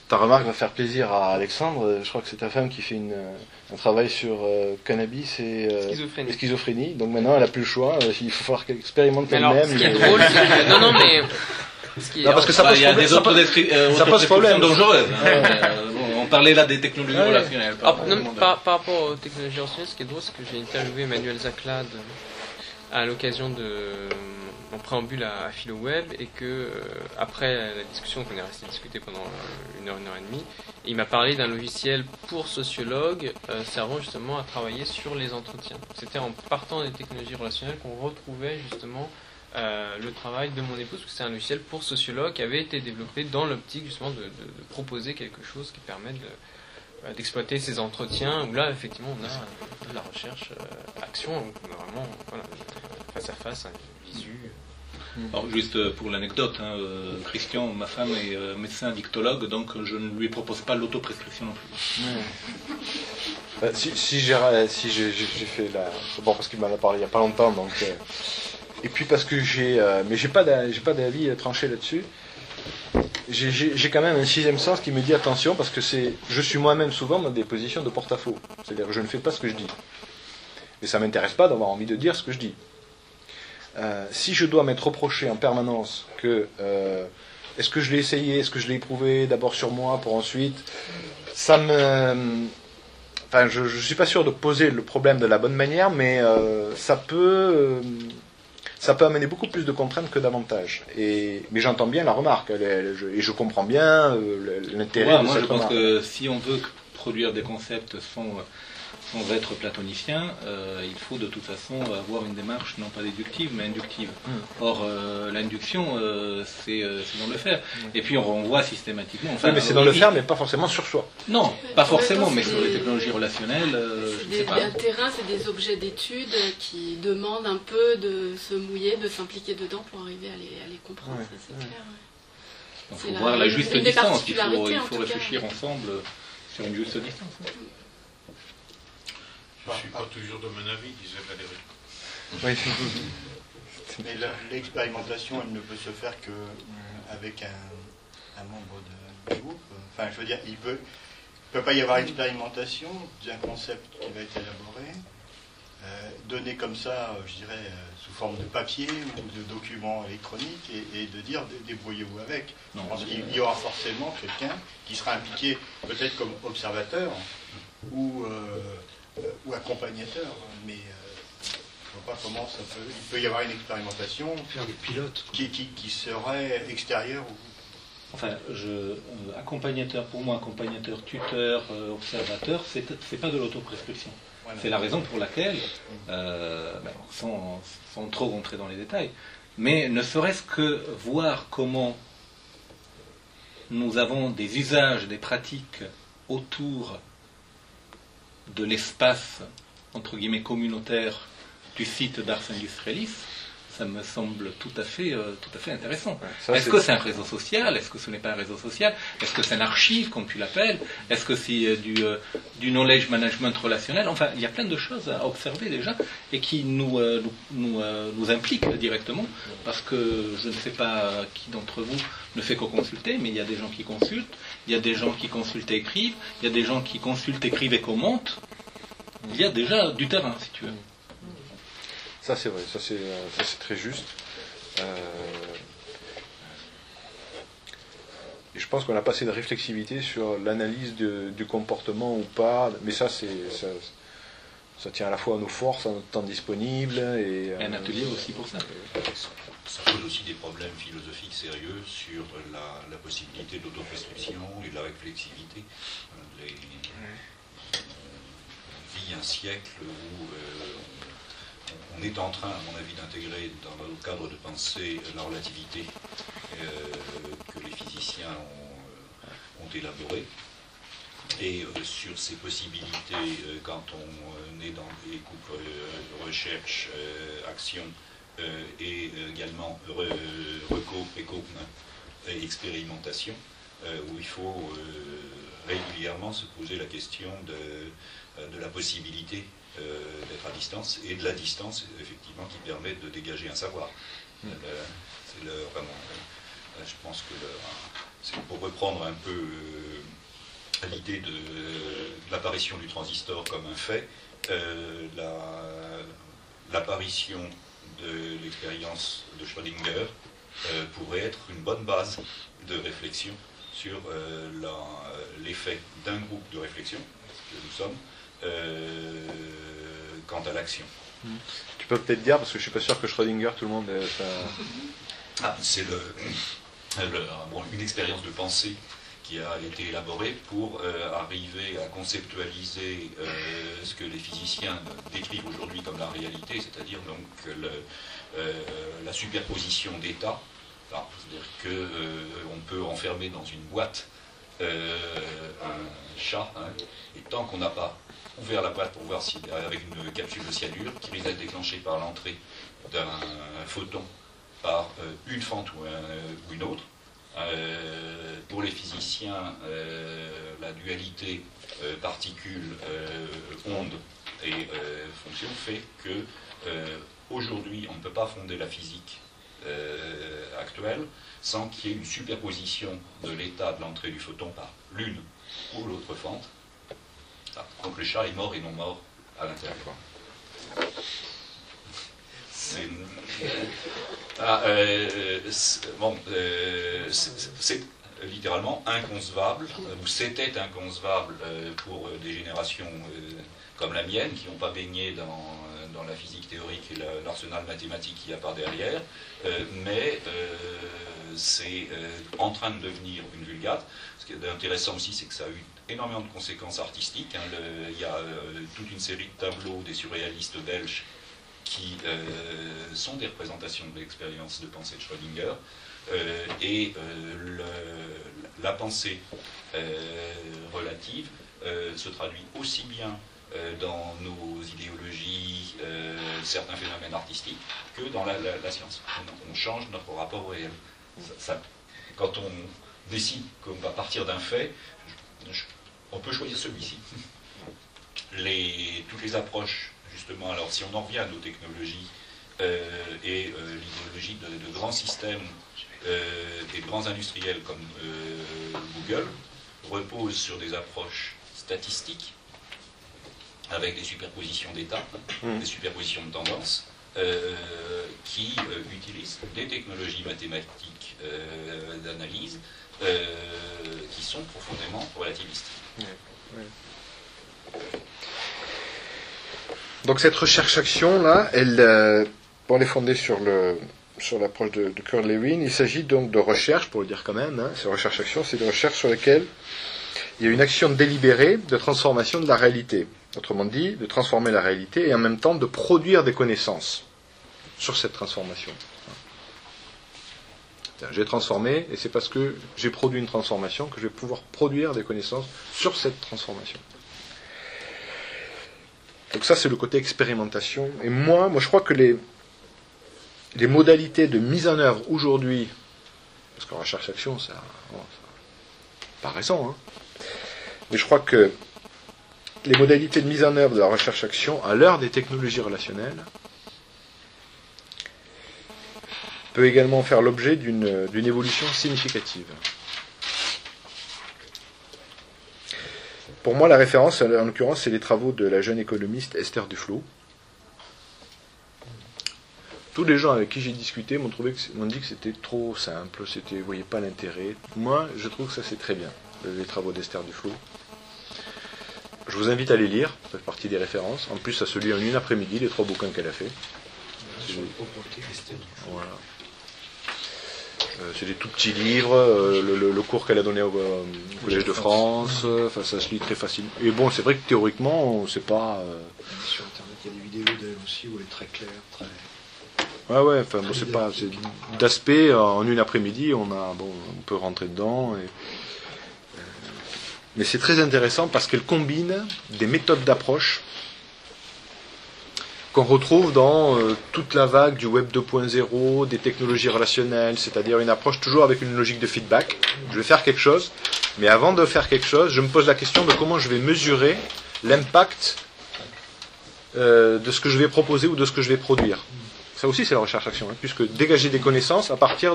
Ta remarque va faire plaisir à Alexandre. Je crois que c'est ta femme qui fait une, un travail sur euh, cannabis et, euh, Schizophrénie. et schizophrénie. Donc maintenant, elle a plus le choix. Euh, Il faut falloir qu'elle expérimente elle-même. ce qui est mais- drôle, c'est que... Non, non, mais... <laughs> Ce qui est... Non, parce que ça Bah, pose problème, ça euh, ça pose problème. hein. Euh, on parlait là des technologies Ouais. relationnelles. Ah, non, de- par, par rapport aux technologies anciennes, ce qui est drôle, c'est que j'ai interviewé Emmanuel Zaclade à l'occasion de mon préambule à, à PhiloWeb et que euh, après la discussion qu'on est resté discuter pendant euh, une heure, une heure et demie, il m'a parlé d'un logiciel pour sociologues euh, servant justement à travailler sur les entretiens. C'était en partant des technologies relationnelles qu'on retrouvait justement le travail de mon épouse, parce que c'est un logiciel pour sociologues qui avait été développé dans l'optique justement de, proposer quelque chose qui permet de, d'exploiter ces entretiens où là effectivement on a de la recherche euh, action on a vraiment face à face un visu Alors, juste euh, pour l'anecdote, hein, euh, Christian, ma femme est euh, médecin dictologue, donc je ne lui propose pas l'autoprescription non plus. Bah, si si j'ai si fait la c'est bon parce qu'il m'en a parlé il y a pas longtemps donc euh, et puis parce que j'ai euh, mais j'ai pas d'a- j'ai pas d'avis tranché là-dessus. J'ai- quand même un sixième sens qui me dit attention parce que c'est je suis moi-même souvent dans des positions de porte-à-faux. C'est-à-dire que je ne fais pas ce que je dis. Et ça m'intéresse pas d'avoir envie de dire ce que je dis Euh, si je dois m'être reproché en permanence que euh, est-ce que je l'ai essayé est-ce que je l'ai éprouvé d'abord sur moi pour ensuite ça me Enfin, je ne suis pas sûr de poser le problème de la bonne manière, mais euh, ça peut ça peut amener beaucoup plus de contraintes que d'avantages. Et mais j'entends bien la remarque, elle- elle- je- et je comprends bien l'intérêt Ouais, de moi, cette je pense que si on veut produire des concepts sans, sans être platonicien, euh, il faut de toute façon avoir une démarche non pas déductive mais inductive. Mm. Or, euh, l'induction, euh, c'est euh, dans le faire. Et puis on renvoie systématiquement. Enfin, Oui, mais c'est dans le faire, mais pas forcément sur soi. Non, pas forcément, mais sur les technologies relationnelles, euh, C'est je ne des- sais pas. un terrain, c'est des objets d'étude qui demandent un peu de se mouiller, de s'impliquer dedans pour arriver à les, à les comprendre, Ouais, ça, c'est ouais. clair. Il c'est faut la- voir la juste distance, il faut, il cas. réfléchir ensemble sur une juste distance. Je ne suis pas toujours de mon avis, disait Valérie. Oui. <laughs> Mais l'expérimentation, elle ne peut se faire que euh, un, un membre de, du groupe. Enfin, je veux dire, il peut, il peut pas y avoir expérimentation d'un concept qui va être élaboré, euh, donné comme ça, euh, je dirais, sous forme de papier ou de documents électroniques, et, et de dire dé- débrouillez-vous avec. Non, Je pense qu'il y aura forcément quelqu'un qui sera impliqué, peut-être comme observateur ou, euh, ou accompagnateur, mais euh, je ne vois pas comment ça peut. Il peut y avoir une expérimentation Faire des pilotes. qui, qui, qui serait extérieure ou Enfin, je, euh, accompagnateur, pour moi, accompagnateur, tuteur, euh, observateur, c'est c'est pas de l'autoprescription. Voilà. C'est la raison pour laquelle, euh, ben, sans, sans trop rentrer dans les détails, mais ne serait-ce que voir comment nous avons des usages, des pratiques autour de l'espace, entre guillemets, communautaire du site d'Ars Industrialis, ça me semble tout à fait, euh, tout à fait intéressant. Est-ce que c'est un réseau social? Est-ce que ce n'est pas un réseau social? Est-ce que c'est un archive, comme tu l'appelles? Est-ce que c'est euh, du, euh, du knowledge management relationnel? Enfin, il y a plein de choses à observer déjà et qui nous, nous, nous, nous impliquent directement parce que je ne sais pas qui d'entre vous ne fait que consulter, mais il y a des gens qui consultent, il y a des gens qui consultent et écrivent, il y a des gens qui consultent, écrivent et commentent. Il y a déjà du terrain, si tu veux. Ça c'est vrai, ça c'est euh, très juste. Euh, et je pense qu'on a pas assez de réflexivité sur l'analyse du comportement ou pas, mais ça c'est ça, Ça tient à la fois à nos forces, à notre temps disponible et Un euh, atelier aussi pour ça. Ça pose aussi des problèmes philosophiques sérieux sur la, possibilité d'autoprescription et de la réflexivité. Euh, on vit un siècle où euh, on, est en train, à mon avis, d'intégrer dans le cadre de pensée la relativité euh, que les physiciens ont, élaborée. Et sur ces possibilités, quand on est dans des couples euh, euh, et euh, également re- reco, éco hein, et expérimentation, euh, où il faut régulièrement se poser la question de, de la possibilité d'être à distance et de la distance, effectivement, qui permet de dégager un savoir. C'est le, vraiment, je pense que c'est pour reprendre un peu l'idée de, de l'apparition du transistor comme un fait, euh, la- l'apparition de l'expérience de Schrödinger euh, pourrait être une bonne base de réflexion sur euh, la- l'effet d'un groupe de réflexion, que nous sommes, euh, quant à l'action. Tu peux peut-être dire, parce que je suis pas sûr que Schrödinger, tout le monde. euh, ça- Ah, c'est le, le- bon, une expérience de pensée qui a été élaborée pour euh, arriver à conceptualiser euh, ce que les physiciens décrivent aujourd'hui comme la réalité, c'est-à-dire donc euh, la superposition d'états. C'est-à-dire qu'on peut enfermer dans une boîte un chat, hein, et tant qu'on n'a pas ouvert la boîte pour voir si, avec une capsule de cyanure qui risque d'être déclenchée par l'entrée d'un photon par une fente ou une autre. Euh, pour les physiciens, euh, la dualité euh, particule-onde et euh, fonction fait que aujourd'hui on ne peut pas fonder la physique actuelle sans qu'il y ait une superposition de l'état de l'entrée du photon par l'une ou l'autre fente. Ah, donc le chat est mort et non mort à l'intérieur. Ah, euh, c'est- bon, euh, c'est littéralement inconcevable, euh, ou c'était inconcevable euh, pour euh, des générations euh, comme la mienne, qui n'ont pas baigné dans, euh, dans la physique théorique et la- l'arsenal mathématique qu'il y a par derrière, Euh, mais euh, c'est euh, en train de devenir une vulgate. Ce qui est intéressant aussi, c'est que ça a eu énormément de conséquences artistiques. hein. Il y a euh, toute une série de tableaux des surréalistes belges qui euh, sont des représentations de l'expérience de pensée de Schrödinger. Euh, et euh, la pensée relative se traduit aussi bien dans nos idéologies, certains phénomènes artistiques, que dans la, science. On, on change notre rapport au réel. Quand on décide qu'on va partir d'un fait, on peut choisir celui-ci. Toutes les approches, justement, alors si on en revient à nos technologies euh, et euh, l'idéologie de, de grands systèmes euh, et de grands industriels comme euh, Google, repose sur des approches statistiques avec des superpositions d'états, Mm. des superpositions de tendances, qui utilisent des technologies mathématiques d'analyse qui sont profondément relativistes. Donc cette recherche-action là, elle, euh, est fondée sur l'approche de, de Kurt Lewin. Il s'agit donc de recherche, pour le dire quand même. Hein, ces recherches-action, c'est des recherches sur lesquelles il y a une action délibérée de transformation de la réalité. Autrement dit, de transformer la réalité et en même temps de produire des connaissances sur cette transformation. J'ai transformé et c'est parce que j'ai produit une transformation que je vais pouvoir produire des connaissances sur cette transformation. Donc ça, c'est le côté expérimentation. Et moi, moi, je crois que les, les modalités de mise en œuvre aujourd'hui, parce qu'en recherche-action, ça, pas raison, hein, mais je crois que les modalités de mise en œuvre de la recherche-action à l'heure des technologies relationnelles peut également faire l'objet d'une évolution significative. Pour moi, la référence, en l'occurrence, c'est les travaux de la jeune économiste Esther Duflo. Tous les gens avec qui j'ai discuté m'ont dit que c'était trop simple, c'était, vous voyez pas l'intérêt. Moi, je trouve que ça c'est très bien, les travaux d'Esther Duflo. Je vous invite à les lire, ça fait partie des références. En plus, ça se lit en une après-midi, les trois bouquins qu'elle a fait. Voilà. Euh, c'est des tout petits livres, euh, le, le- le cours qu'elle a donné au, euh, au Collège de France, enfin, ça se lit très facilement. Et bon, c'est vrai que théoriquement, c'est pas. Sur Internet, il y a des vidéos d'elle aussi où elle est très claire, très. Ouais, ouais, enfin, bon, c'est pas. c'est D'aspect, en une après-midi, on, a, bon, on peut rentrer dedans. Et, mais c'est très intéressant parce qu'elle combine des méthodes d'approche qu'on retrouve dans euh, toute la vague du web 2.0, des technologies relationnelles, c'est-à-dire une approche toujours avec une logique de feedback. Je vais faire quelque chose, mais avant de faire quelque chose, je me pose la question de comment je vais mesurer l'impact euh, de ce que je vais proposer ou de ce que je vais produire. Ça aussi, c'est la recherche-action, hein, puisque dégager des connaissances à partir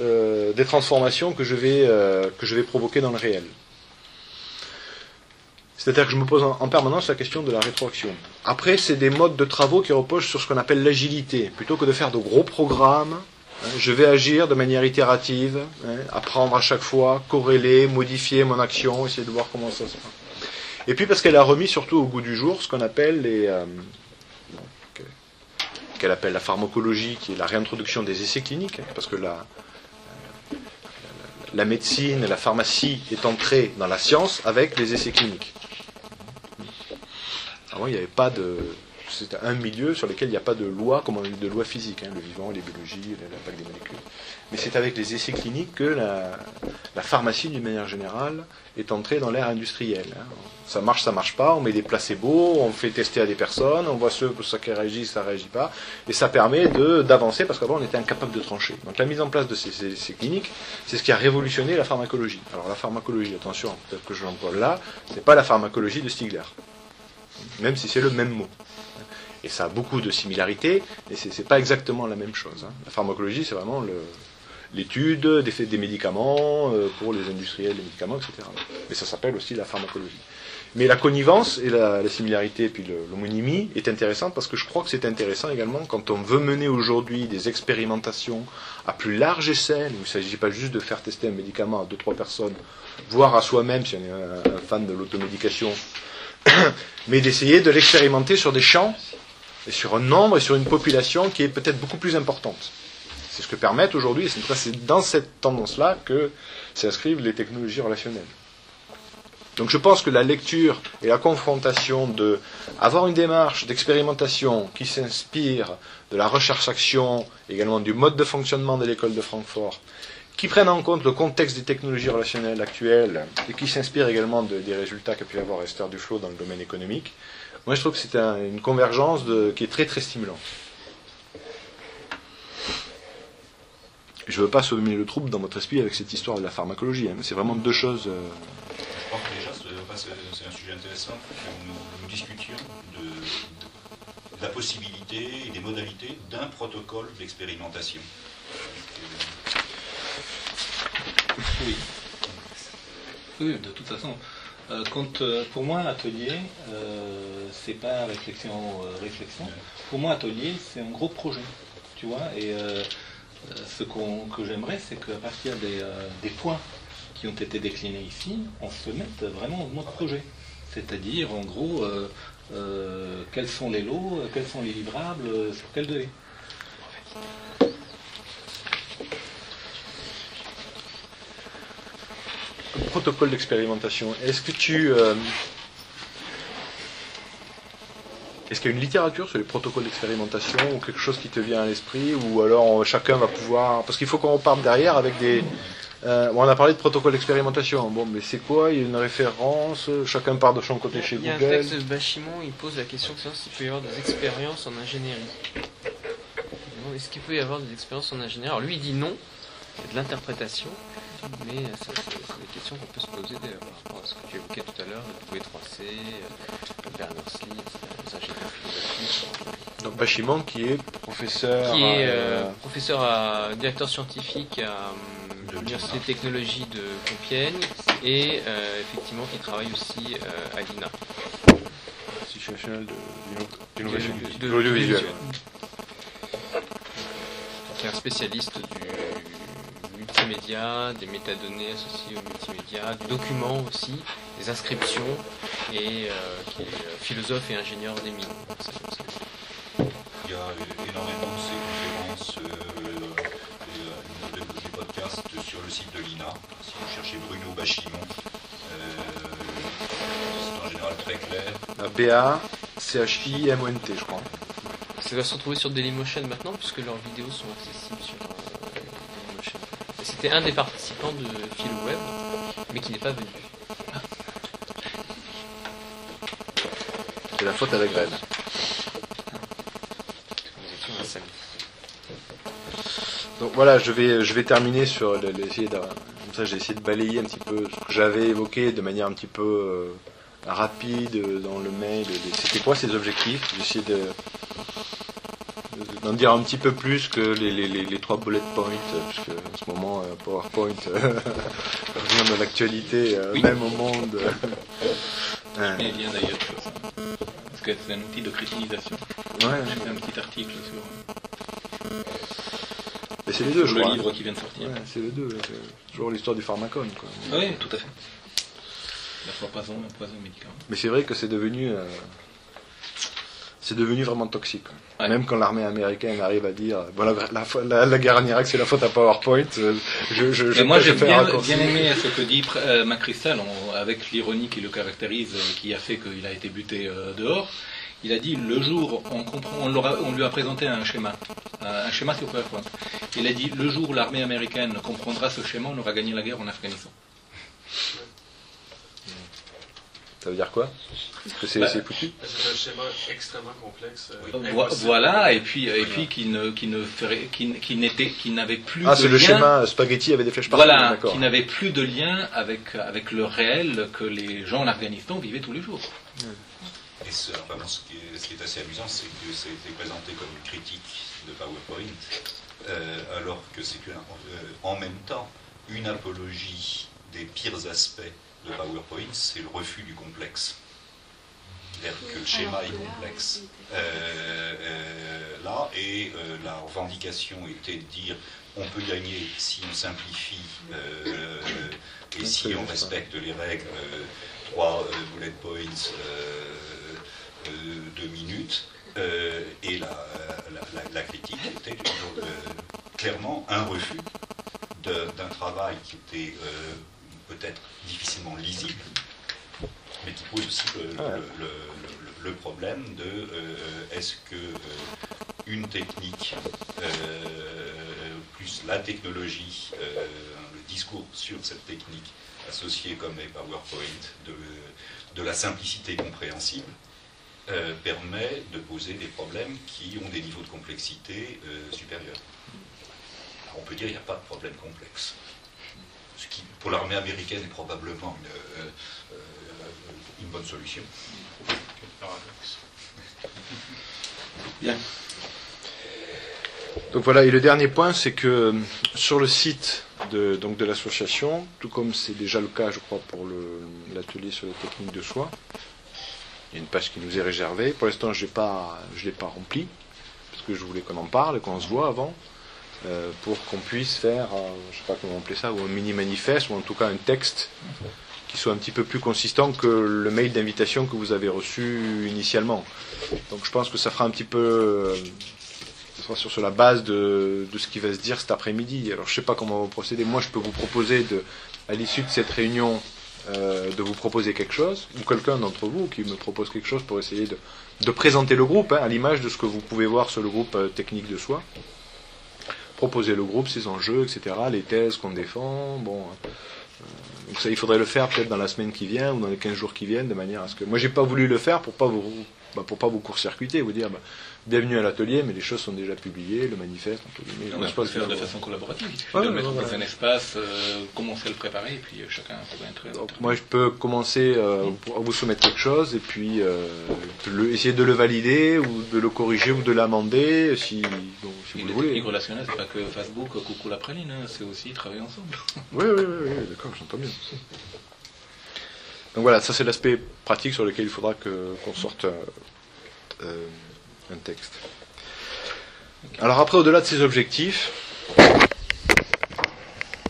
euh, des transformations que je vais provoquer dans le réel. C'est-à-dire que je me pose en, en permanence la question de la rétroaction. Après, c'est des modes de travaux qui reposent sur ce qu'on appelle l'agilité. Plutôt que de faire de gros programmes, hein, je vais agir de manière itérative, hein, apprendre à chaque fois, corréler, modifier mon action, essayer de voir comment ça se passe. Et puis parce qu'elle a remis surtout au goût du jour ce qu'on appelle les... euh, qu'elle appelle la pharmacologie, qui est la réintroduction des essais cliniques, hein, parce que la, euh, la médecine, la pharmacie est entrée dans la science avec les essais cliniques. Avant, il n'y avait pas de. C'est un milieu sur lequel il n'y a pas de loi, comme on a de loi physique, hein, le vivant, les biologies, l'impact des molécules. Mais c'est avec les essais cliniques que la, la pharmacie, d'une manière générale, est entrée dans l'ère industrielle. hein. Ça marche, ça marche pas, on met des placebos, on fait tester à des personnes, on voit ceux ça qui réagit, ça réagit pas, et ça permet de- d'avancer parce qu'avant on était incapable de trancher. Donc la mise en place de ces, ces- ces cliniques, c'est ce qui a révolutionné la pharmacologie. Alors la pharmacologie, attention, peut-être que je l'emploie là, c'est pas la pharmacologie de Stigler, même si c'est le même mot. Et ça a beaucoup de similarités, mais c'est c'est pas exactement la même chose. hein. La pharmacologie, c'est vraiment l'étude des, des médicaments euh, pour les industriels des médicaments, etc. Mais ça s'appelle aussi la pharmacologie. Mais la connivence et la, la similarité puis l'homonymie est intéressante parce que je crois que c'est intéressant également quand on veut mener aujourd'hui des expérimentations à plus large échelle, où il ne s'agit pas juste de faire tester un médicament à deux trois personnes, voire à soi-même si on est un fan de l'automédication, <coughs> mais d'essayer de l'expérimenter sur des champs et sur un nombre et sur une population qui est peut-être beaucoup plus importante. C'est ce que permettent aujourd'hui, et c'est dans cette tendance-là que s'inscrivent les technologies relationnelles. Donc je pense que la lecture et la confrontation de avoir une démarche d'expérimentation qui s'inspire de la recherche-action, également du mode de fonctionnement de l'école de Francfort, qui prennent en compte le contexte des technologies relationnelles actuelles et qui s'inspire également de- des résultats qu'a pu avoir Esther Duflo dans le domaine économique, moi je trouve que c'est un- une convergence qui est très très stimulante. Je ne veux pas semer le trouble dans votre esprit avec cette histoire de la pharmacologie, hein, mais c'est vraiment deux choses. euh, Je pense que déjà, c'est un sujet intéressant que nous, nous discutions de, de la possibilité et des modalités d'un protocole d'expérimentation. Oui. Oui, de toute façon. euh, euh, pour moi, atelier, euh, c'est pas réflexion, euh, réflexion. Pour moi, atelier, c'est un gros projet, tu vois. Et ce qu'on- que j'aimerais, c'est qu'à partir des, des points qui ont été déclinés ici, on se mette vraiment en mode projet. C'est-à-dire, en gros, quels sont les lots, quels sont les livrables, sur quel délai. Protocole d'expérimentation. Est-ce que tu. euh, Est-ce qu'il y a une littérature sur les protocoles d'expérimentation ou quelque chose qui te vient à l'esprit ou alors on- chacun va pouvoir. Parce qu'il faut qu'on reparte derrière avec des. euh, on a parlé de protocole d'expérimentation. Bon, mais c'est quoi? Il y a une référence Chacun part de son côté chez Il y a un Google texte de Bachimon, il pose la question de savoir s'il peut y avoir des expériences en ingénierie. Il Est-ce qu'il peut y avoir des expériences en ingénierie? Alors lui il dit non, il a de l'interprétation, mais euh, ça, c'est des questions qu'on peut se poser d'ailleurs par rapport à ce que tu évoquais tout à l'heure, le W3C, euh, Berners-Lee, etc., les ingénieurs philosophiques. Donc Bachimon qui est professeur. Qui est euh, euh, professeur à directeur scientifique à l'Université de technologie de Compiègne et euh, effectivement qui travaille aussi euh, à l'INA. Institut national de l'innovation De- de de- l'audiovisuel. qui est un spécialiste du multimédia, des métadonnées associées au multimédia, du document aussi, des inscriptions et euh, qui est euh, philosophe et ingénieur des mines. Il y a énormément de ces conférences euh, et, euh, de- des podcasts sur le site de l'INA. Si vous cherchez Bruno Bachimon, euh, c'est en général très clair. B-A-C-H-I-M-O-N-T, je crois. Ça va se retrouver sur Dailymotion maintenant puisque leurs vidéos sont accessibles sur C'était un des participants de PhiloWeb, mais qui n'est pas venu. C'est la faute à la samedi. Donc voilà, je vais, je vais terminer sur le- le- essayer de, comme ça j'ai essayé de balayer un petit peu ce que j'avais évoqué de manière un petit peu euh, rapide euh, dans le mail. C'était quoi ces objectifs? J'ai essayé de d'en dire un petit peu plus que les, les, les, les trois bullet points, euh, puisque en ce moment euh, PowerPoint euh, <laughs> revient de l'actualité, euh, Oui. même au monde. <laughs> Euh, bien d'ailleurs, parce que c'est un outil de crétinisation. Ouais. J'ai fait un petit article sur, et c'est les deux, je le crois. livre qui vient de sortir. Ouais, c'est les deux. Toujours l'histoire du pharmacone. Quoi. Oui, tout à fait. La poison, un poison médicament. Mais c'est vrai que c'est devenu, euh, c'est devenu vraiment toxique. Ouais. Même quand l'armée américaine arrive à dire, bon, la, la, la- la guerre en Irak c'est la faute à PowerPoint, euh, je, je, je Mais moi j'ai bien, aimé ce que dit euh, Macristal, on- avec l'ironie qui le caractérise, euh, qui a fait qu'il a été buté euh, dehors. Il a dit le jour on comprend, on, on lui a présenté un schéma, un schéma sur PowerPoint. Il a dit le jour où l'armée américaine comprendra ce schéma, on aura gagné la guerre en Afghanistan. Ça veut dire quoi? Que c'est Bah, c'est foutu C'est un schéma extrêmement complexe. euh. Voilà, et puis et puis qui ne qui ne ferait, qui, qui n'était, qui n'avait plus Ah, de c'est le lien- schéma spaghetti avec des flèches partout. Voilà, d'accord. qui n'avait plus de lien avec avec le réel que les gens en Afghanistan vivaient tous les jours. Et ce, enfin, bon, ce, qui est, ce qui est assez amusant, c'est que ça a été présenté comme une critique de PowerPoint, euh, alors que c'est euh, en même temps une apologie des pires aspects de PowerPoint, c'est le refus du complexe. C'est-à-dire que le schéma est complexe. Euh, euh, là, et euh, la revendication était de dire on peut gagner si on simplifie et si on respecte les règles. trois bullet points, deux minutes. et la, la- la- la critique était clairement un refus d'un travail qui était peut-être difficilement lisible, mais qui pose aussi le, le- le- le- le problème de euh, est-ce que euh, une technique euh, plus la technologie, le discours sur cette technique associé comme les PowerPoint de, de la simplicité compréhensible permet de poser des problèmes qui ont des niveaux de complexité supérieurs. Alors, on peut dire qu'il n'y a pas de problème complexe. Ce qui, pour l'armée américaine, est probablement une, euh, euh, une bonne solution. Paradoxe. Bien. Donc voilà, et le dernier point, c'est que euh, sur le site de, donc de l'association, tout comme c'est déjà le cas, je crois, pour le- l'atelier sur les techniques de soins, il y a une page qui nous est réservée. Pour l'instant, je ne l'ai pas remplie, parce que je voulais qu'on en parle et qu'on se voit avant, euh, pour qu'on puisse faire, je ne sais pas comment on appelait ça, ou un mini-manifeste, ou en tout cas un texte qui soit un petit peu plus consistant que le mail d'invitation que vous avez reçu initialement. Donc je pense que ça fera un petit peu... euh, ce sera sur, sur la base de, de ce qui va se dire cet après-midi. Alors je sais pas comment vous procéder. Moi je peux vous proposer de, à l'issue de cette réunion euh, de vous proposer quelque chose, ou quelqu'un d'entre vous qui me propose quelque chose pour essayer de, de présenter le groupe, hein, à l'image de ce que vous pouvez voir sur le groupe technique de soi. Proposer le groupe, ses enjeux, etc., les thèses qu'on défend. Bon. Euh, donc ça, il faudrait le faire peut-être dans la semaine qui vient ou dans les 15 jours qui viennent, de manière à ce que. Moi, j'ai pas voulu le faire pour pas vous, bah, pour pas vous court-circuiter, vous dire, bah, bienvenue à l'atelier, mais les choses sont déjà publiées, le manifeste, entre guillemets. On peut le faire que- de façon collaborative. Il suffit Ouais, de mettre voilà. dans un espace, euh, commencer à le préparer, et puis euh, chacun pourrait être. Donc, moi, je peux commencer euh, pour vous soumettre quelque chose et puis euh, le- essayer de le valider ou de le corriger ou de l'amender si, bon, si Et vous les le voulez. techniques relationnelles, c'est pas que Facebook, coucou la praline, hein, c'est aussi travailler ensemble. <laughs> Oui, oui, oui, oui, d'accord, j'entends bien. Donc voilà, ça c'est l'aspect pratique sur lequel il faudra que- qu'on sorte euh, euh, un texte. Alors après, au-delà de ces objectifs,